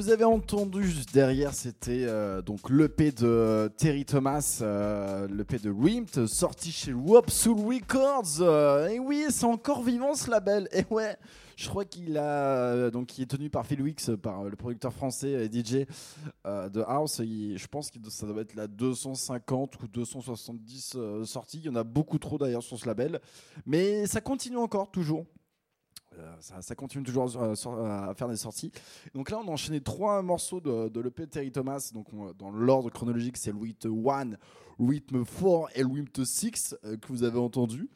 Vous avez entendu derrière, c'était euh, donc l'EP de Terry Thomas, euh, l'EP de Rimt, sorti chez Wop Soul Records. Euh, et oui, c'est encore vivant ce label. Et ouais, je crois qu'il a euh, donc il est tenu par Phil Wicks, par euh, le producteur français et DJ de House. Il- je pense que ça doit être la 250 ou 270 euh, sorties. Il y en a beaucoup trop d'ailleurs sur ce label, mais ça continue encore toujours. Euh, ça, continue toujours euh, sur- à faire des sorties. Donc là, on a enchaîné trois morceaux de, de l'EP Terry Thomas. Donc on- dans l'ordre chronologique, c'est rythme 1, rythme 4 et rythme 6 euh, que vous avez entendu.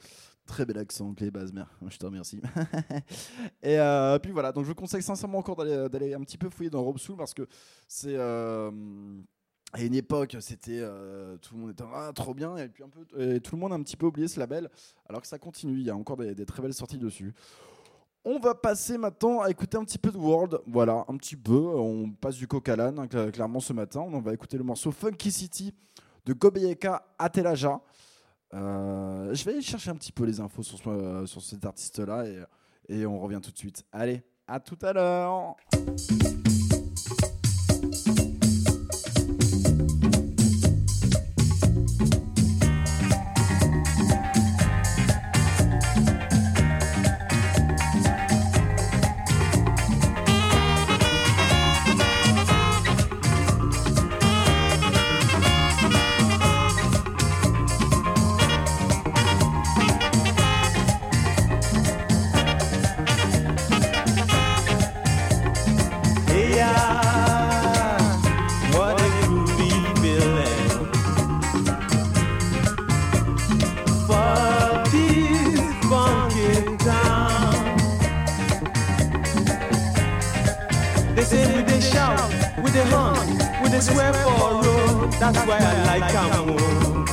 Très bel accent, Clé Basmer. Je te remercie. et euh, puis voilà, donc je vous conseille sincèrement encore d'aller un petit peu fouiller dans Rob Soul parce que c'est. euh, à une époque, c'était euh, tout le monde était ah, trop bien et puis un peu tout le monde a un petit peu oublié ce label alors que ça continue. Il y a encore des très belles sorties dessus. On va passer maintenant à écouter un petit peu de World. Voilà, un petit peu. On passe du coq à l'âne, hein, cla- clairement, ce matin. On va écouter le morceau Funky City de Gobeyeka Atelaja. Euh, je vais aller chercher un petit peu les infos sur, ce- sur cet artiste-là et, et on revient tout de suite. Allez, à tout à l'heure. They say with the shout, with the hunt, with the swear for road. That's why I like Cameroon. Oh.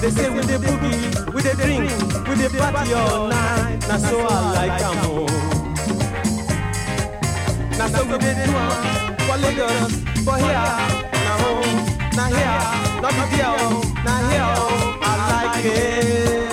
They say with the boogie, with the drink, with the party all night. That's so I like Cameroon. Oh. Now so we did do am for Lagos, for here, now home, now here, not oh, now here, oh, I like it.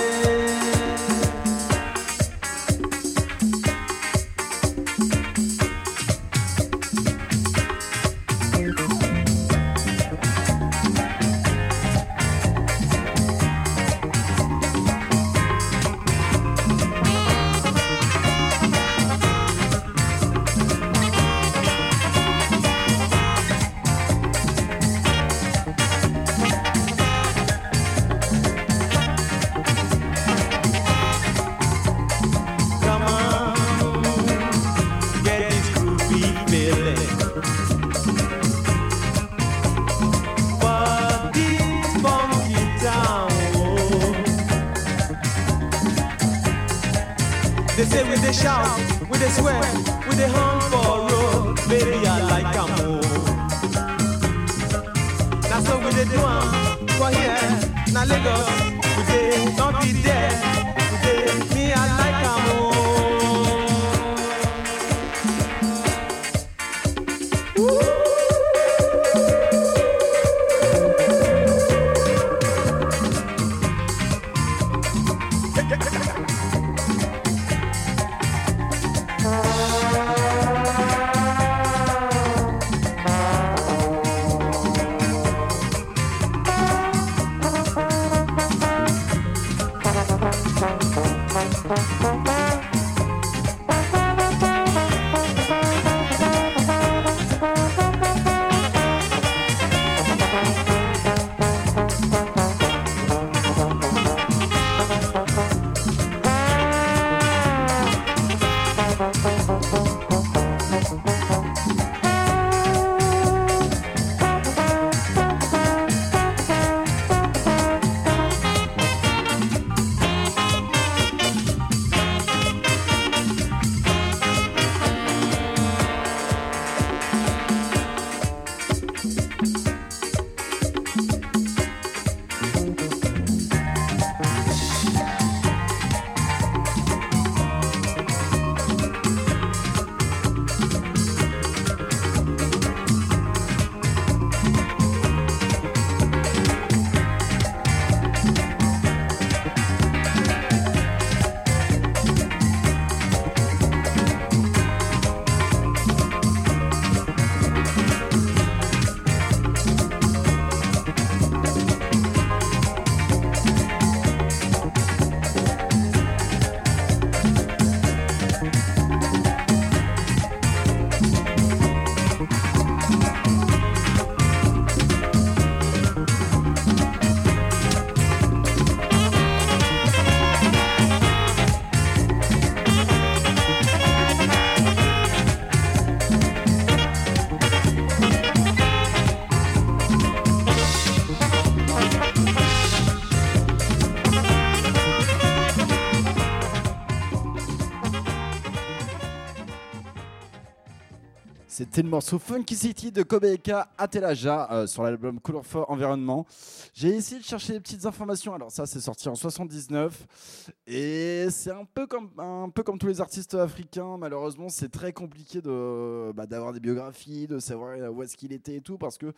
Morceau Funky City de Kobeka Atelaja euh, sur l'album Color for Environnement. J'ai essayé de chercher des petites informations. Alors ça, c'est sorti en 79 et c'est un peu comme un peu comme tous les artistes africains. Malheureusement, c'est très compliqué de bah, d'avoir des biographies, de savoir où est-ce qu'il était et tout parce que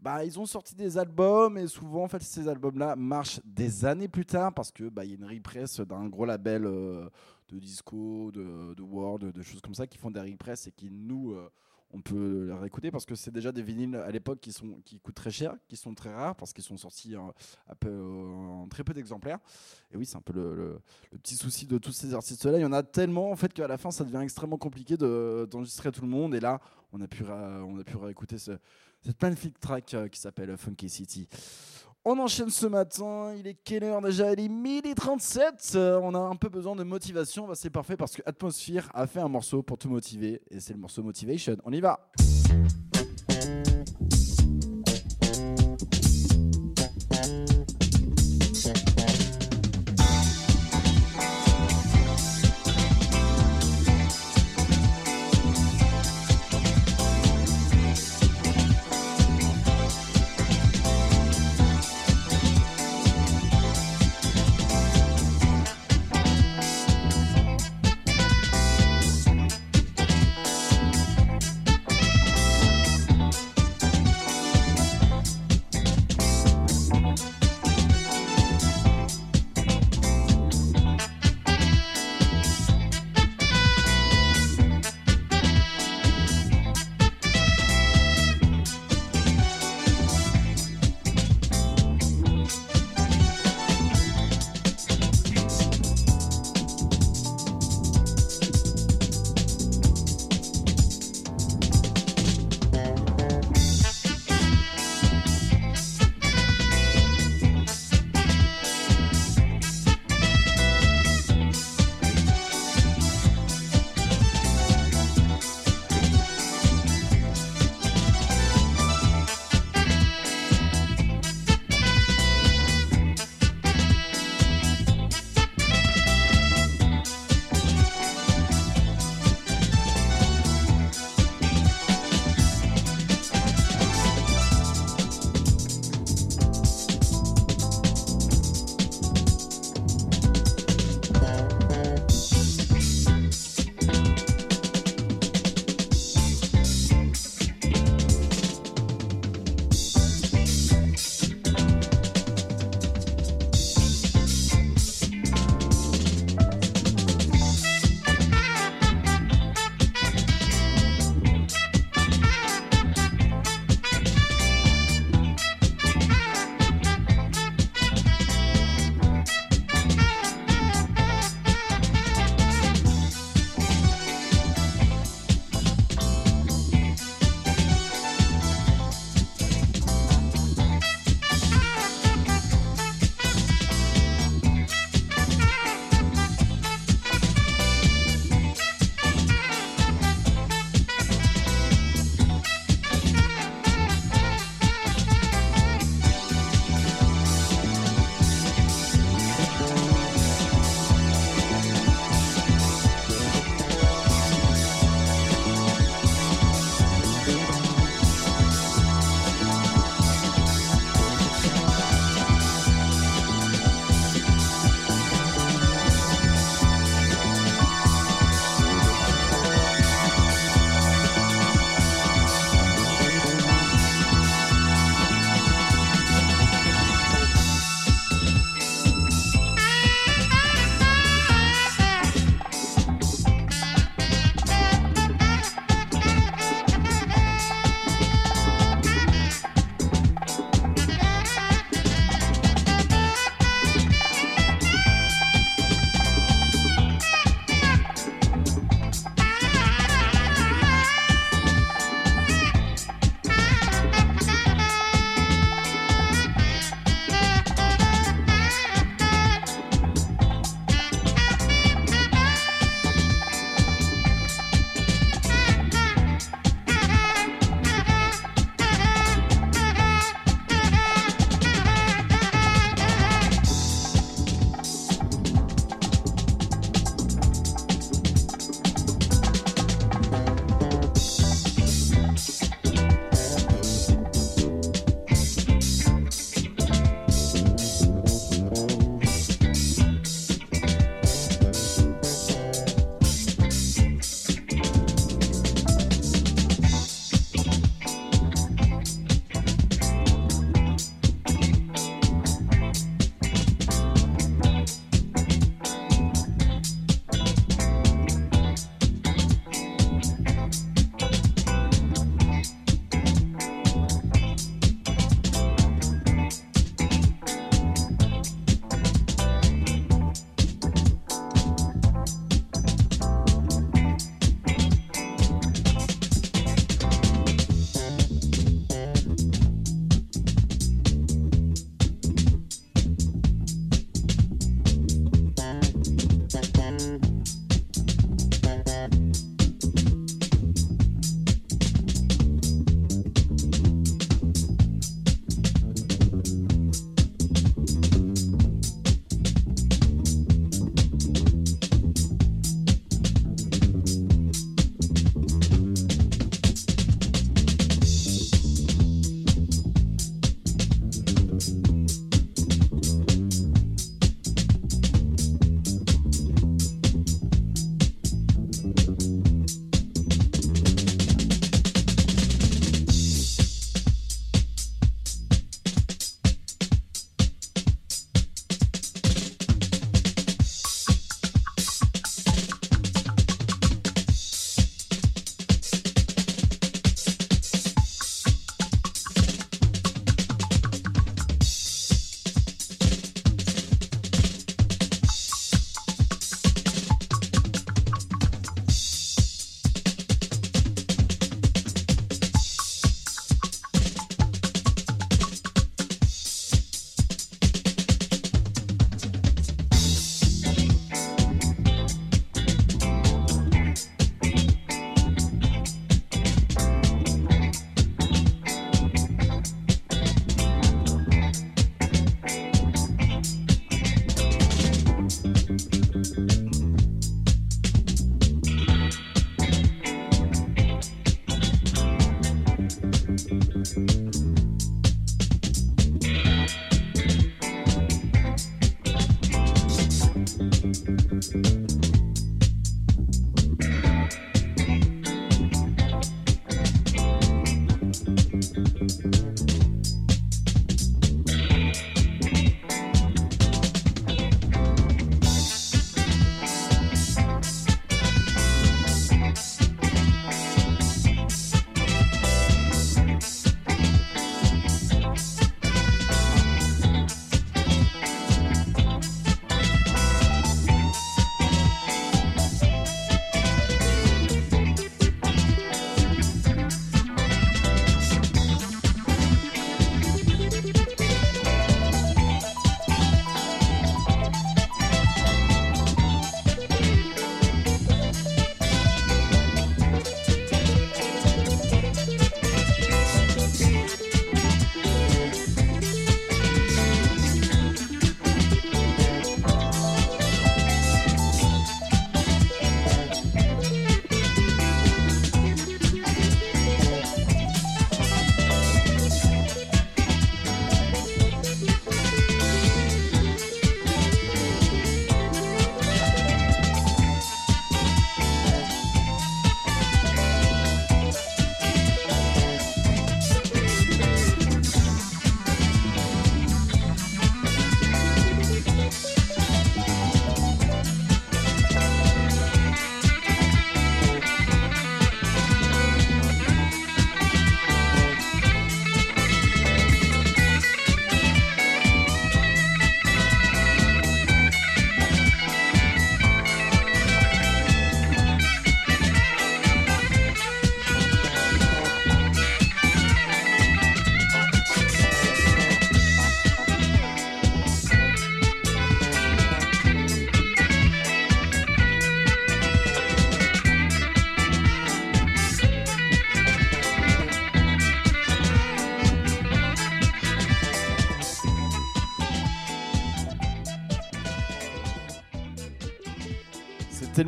bah ils ont sorti des albums et souvent en fait ces albums-là marchent des années plus tard parce que bah y a une repress d'un gros label. euh, de disco, de, de world, de choses comme ça qui font des repress et qui nous euh, on peut les réécouter parce que c'est déjà des vinyles à l'époque qui sont qui coûtent très cher, qui sont très rares parce qu'ils sont sortis peu- en très peu d'exemplaires. Et oui, c'est un peu le, petit souci de tous ces artistes-là. Il y en a tellement en fait qu'à la fin, ça devient extrêmement compliqué de- d'enregistrer tout le monde. Et là, on a pu on a pu réécouter ce- cette magnifique track euh, qui s'appelle Funky City. On enchaîne ce matin, il est quelle heure déjà? Il est midi 37 Euh, On a un peu besoin de motivation, Bah, c'est parfait parce que Atmosphere a fait un morceau pour te motiver et c'est le morceau Motivation. On y va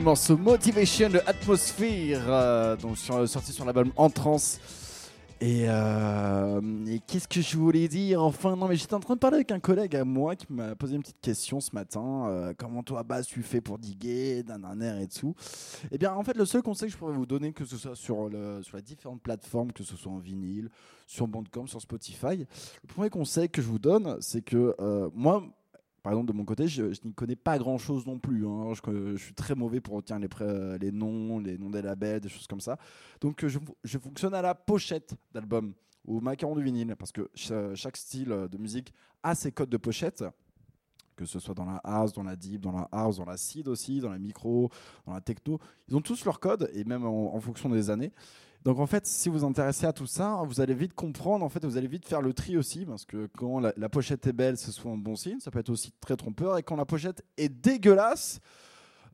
morceau Motivation de Atmosphere, euh, donc sur- sorti sur l'album En Trance. Et, euh, et qu'est-ce que je voulais dire Enfin, non, mais j'étais en train de parler avec un collègue à moi qui m'a posé une petite question ce matin. euh, comment toi, base, tu fais pour diguer, d'un air et tout Eh bien, en fait, le seul conseil que je pourrais vous donner, que ce soit sur, le, les différentes plateformes, que ce soit en vinyle, sur Bandcamp, sur Spotify, le premier conseil que je vous donne, c'est que euh, moi, par exemple, de mon côté, je, je n'y connais pas grand chose non plus. hein. Je, suis très mauvais pour retenir les, pré- les noms, les noms des labels, des choses comme ça. Donc, euh, je, fonctionne à la pochette d'album, au macaron du vinyle, parce que cha- chaque style de musique a ses codes de pochette. Que ce soit dans la house, dans la deep, dans la house, dans la seed aussi, dans la micro, dans la techno, ils ont tous leurs codes et même en fonction des années. Donc en fait, si vous intéressez à tout ça, vous allez vite comprendre, en fait, vous allez vite faire le tri aussi, parce que quand la, pochette est belle, c'est souvent un bon signe, ça peut être aussi très trompeur, et quand la pochette est dégueulasse,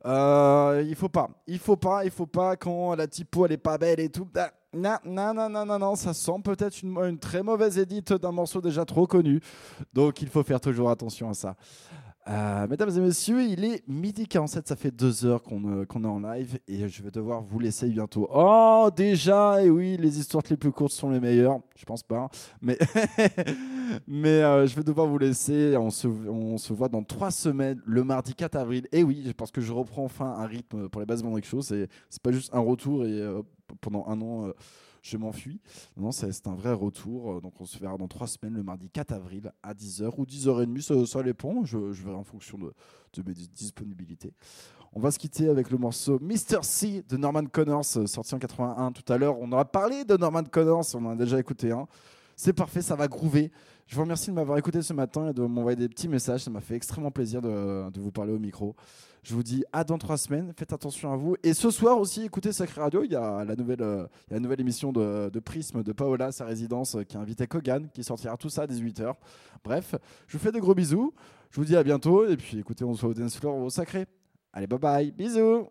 euh, il faut pas, il faut pas, il faut pas quand la typo elle est pas belle et tout. Non, non, non, non, non, non, ça sent peut-être une très mauvaise édite d'un morceau déjà trop connu, donc il faut faire toujours attention à ça. Euh, mesdames et messieurs, il est midi 47, ça fait deux heures qu'on euh, qu'on est en live et je vais devoir vous laisser bientôt. Oh, déjà, et oui, les histoires les plus courtes sont les meilleures, je pense pas, mais, euh, je vais devoir vous laisser. On se, voit dans trois semaines, le mardi 4 avril. Et oui, parce que je reprends enfin un rythme pour les bases Vendredi Show. C'est pas juste un retour et pendant un an. Je m'enfuis. Non, c'est un vrai retour. Euh, Donc, on se verra dans trois semaines, le mardi 4 avril à 10h ou 10h30. Ça, ça dépend. Je, je verrai en fonction de, mes dis- disponibilités. On va se quitter avec le morceau Mr. C de Norman Connors, euh, sorti en 81 tout à l'heure. On aura parlé de Norman Connors, on en a déjà écouté un. C'est parfait, ça va groover. Je vous remercie de m'avoir écouté ce matin et de m'envoyer des petits messages. Ça m'a fait extrêmement plaisir de vous parler au micro. Je vous dis à dans trois semaines. Faites attention à vous. Et ce soir aussi, écoutez Sacré Radio. Il y a la nouvelle, euh, la nouvelle émission de, de Prisme de Paola, sa résidence, euh, qui a invité Kogan, qui sortira tout ça à 18h. Bref, je vous fais de gros bisous. Je vous dis à bientôt. Et puis écoutez, on se voit au dance floor au Sacré. Allez, bye bye. Bisous.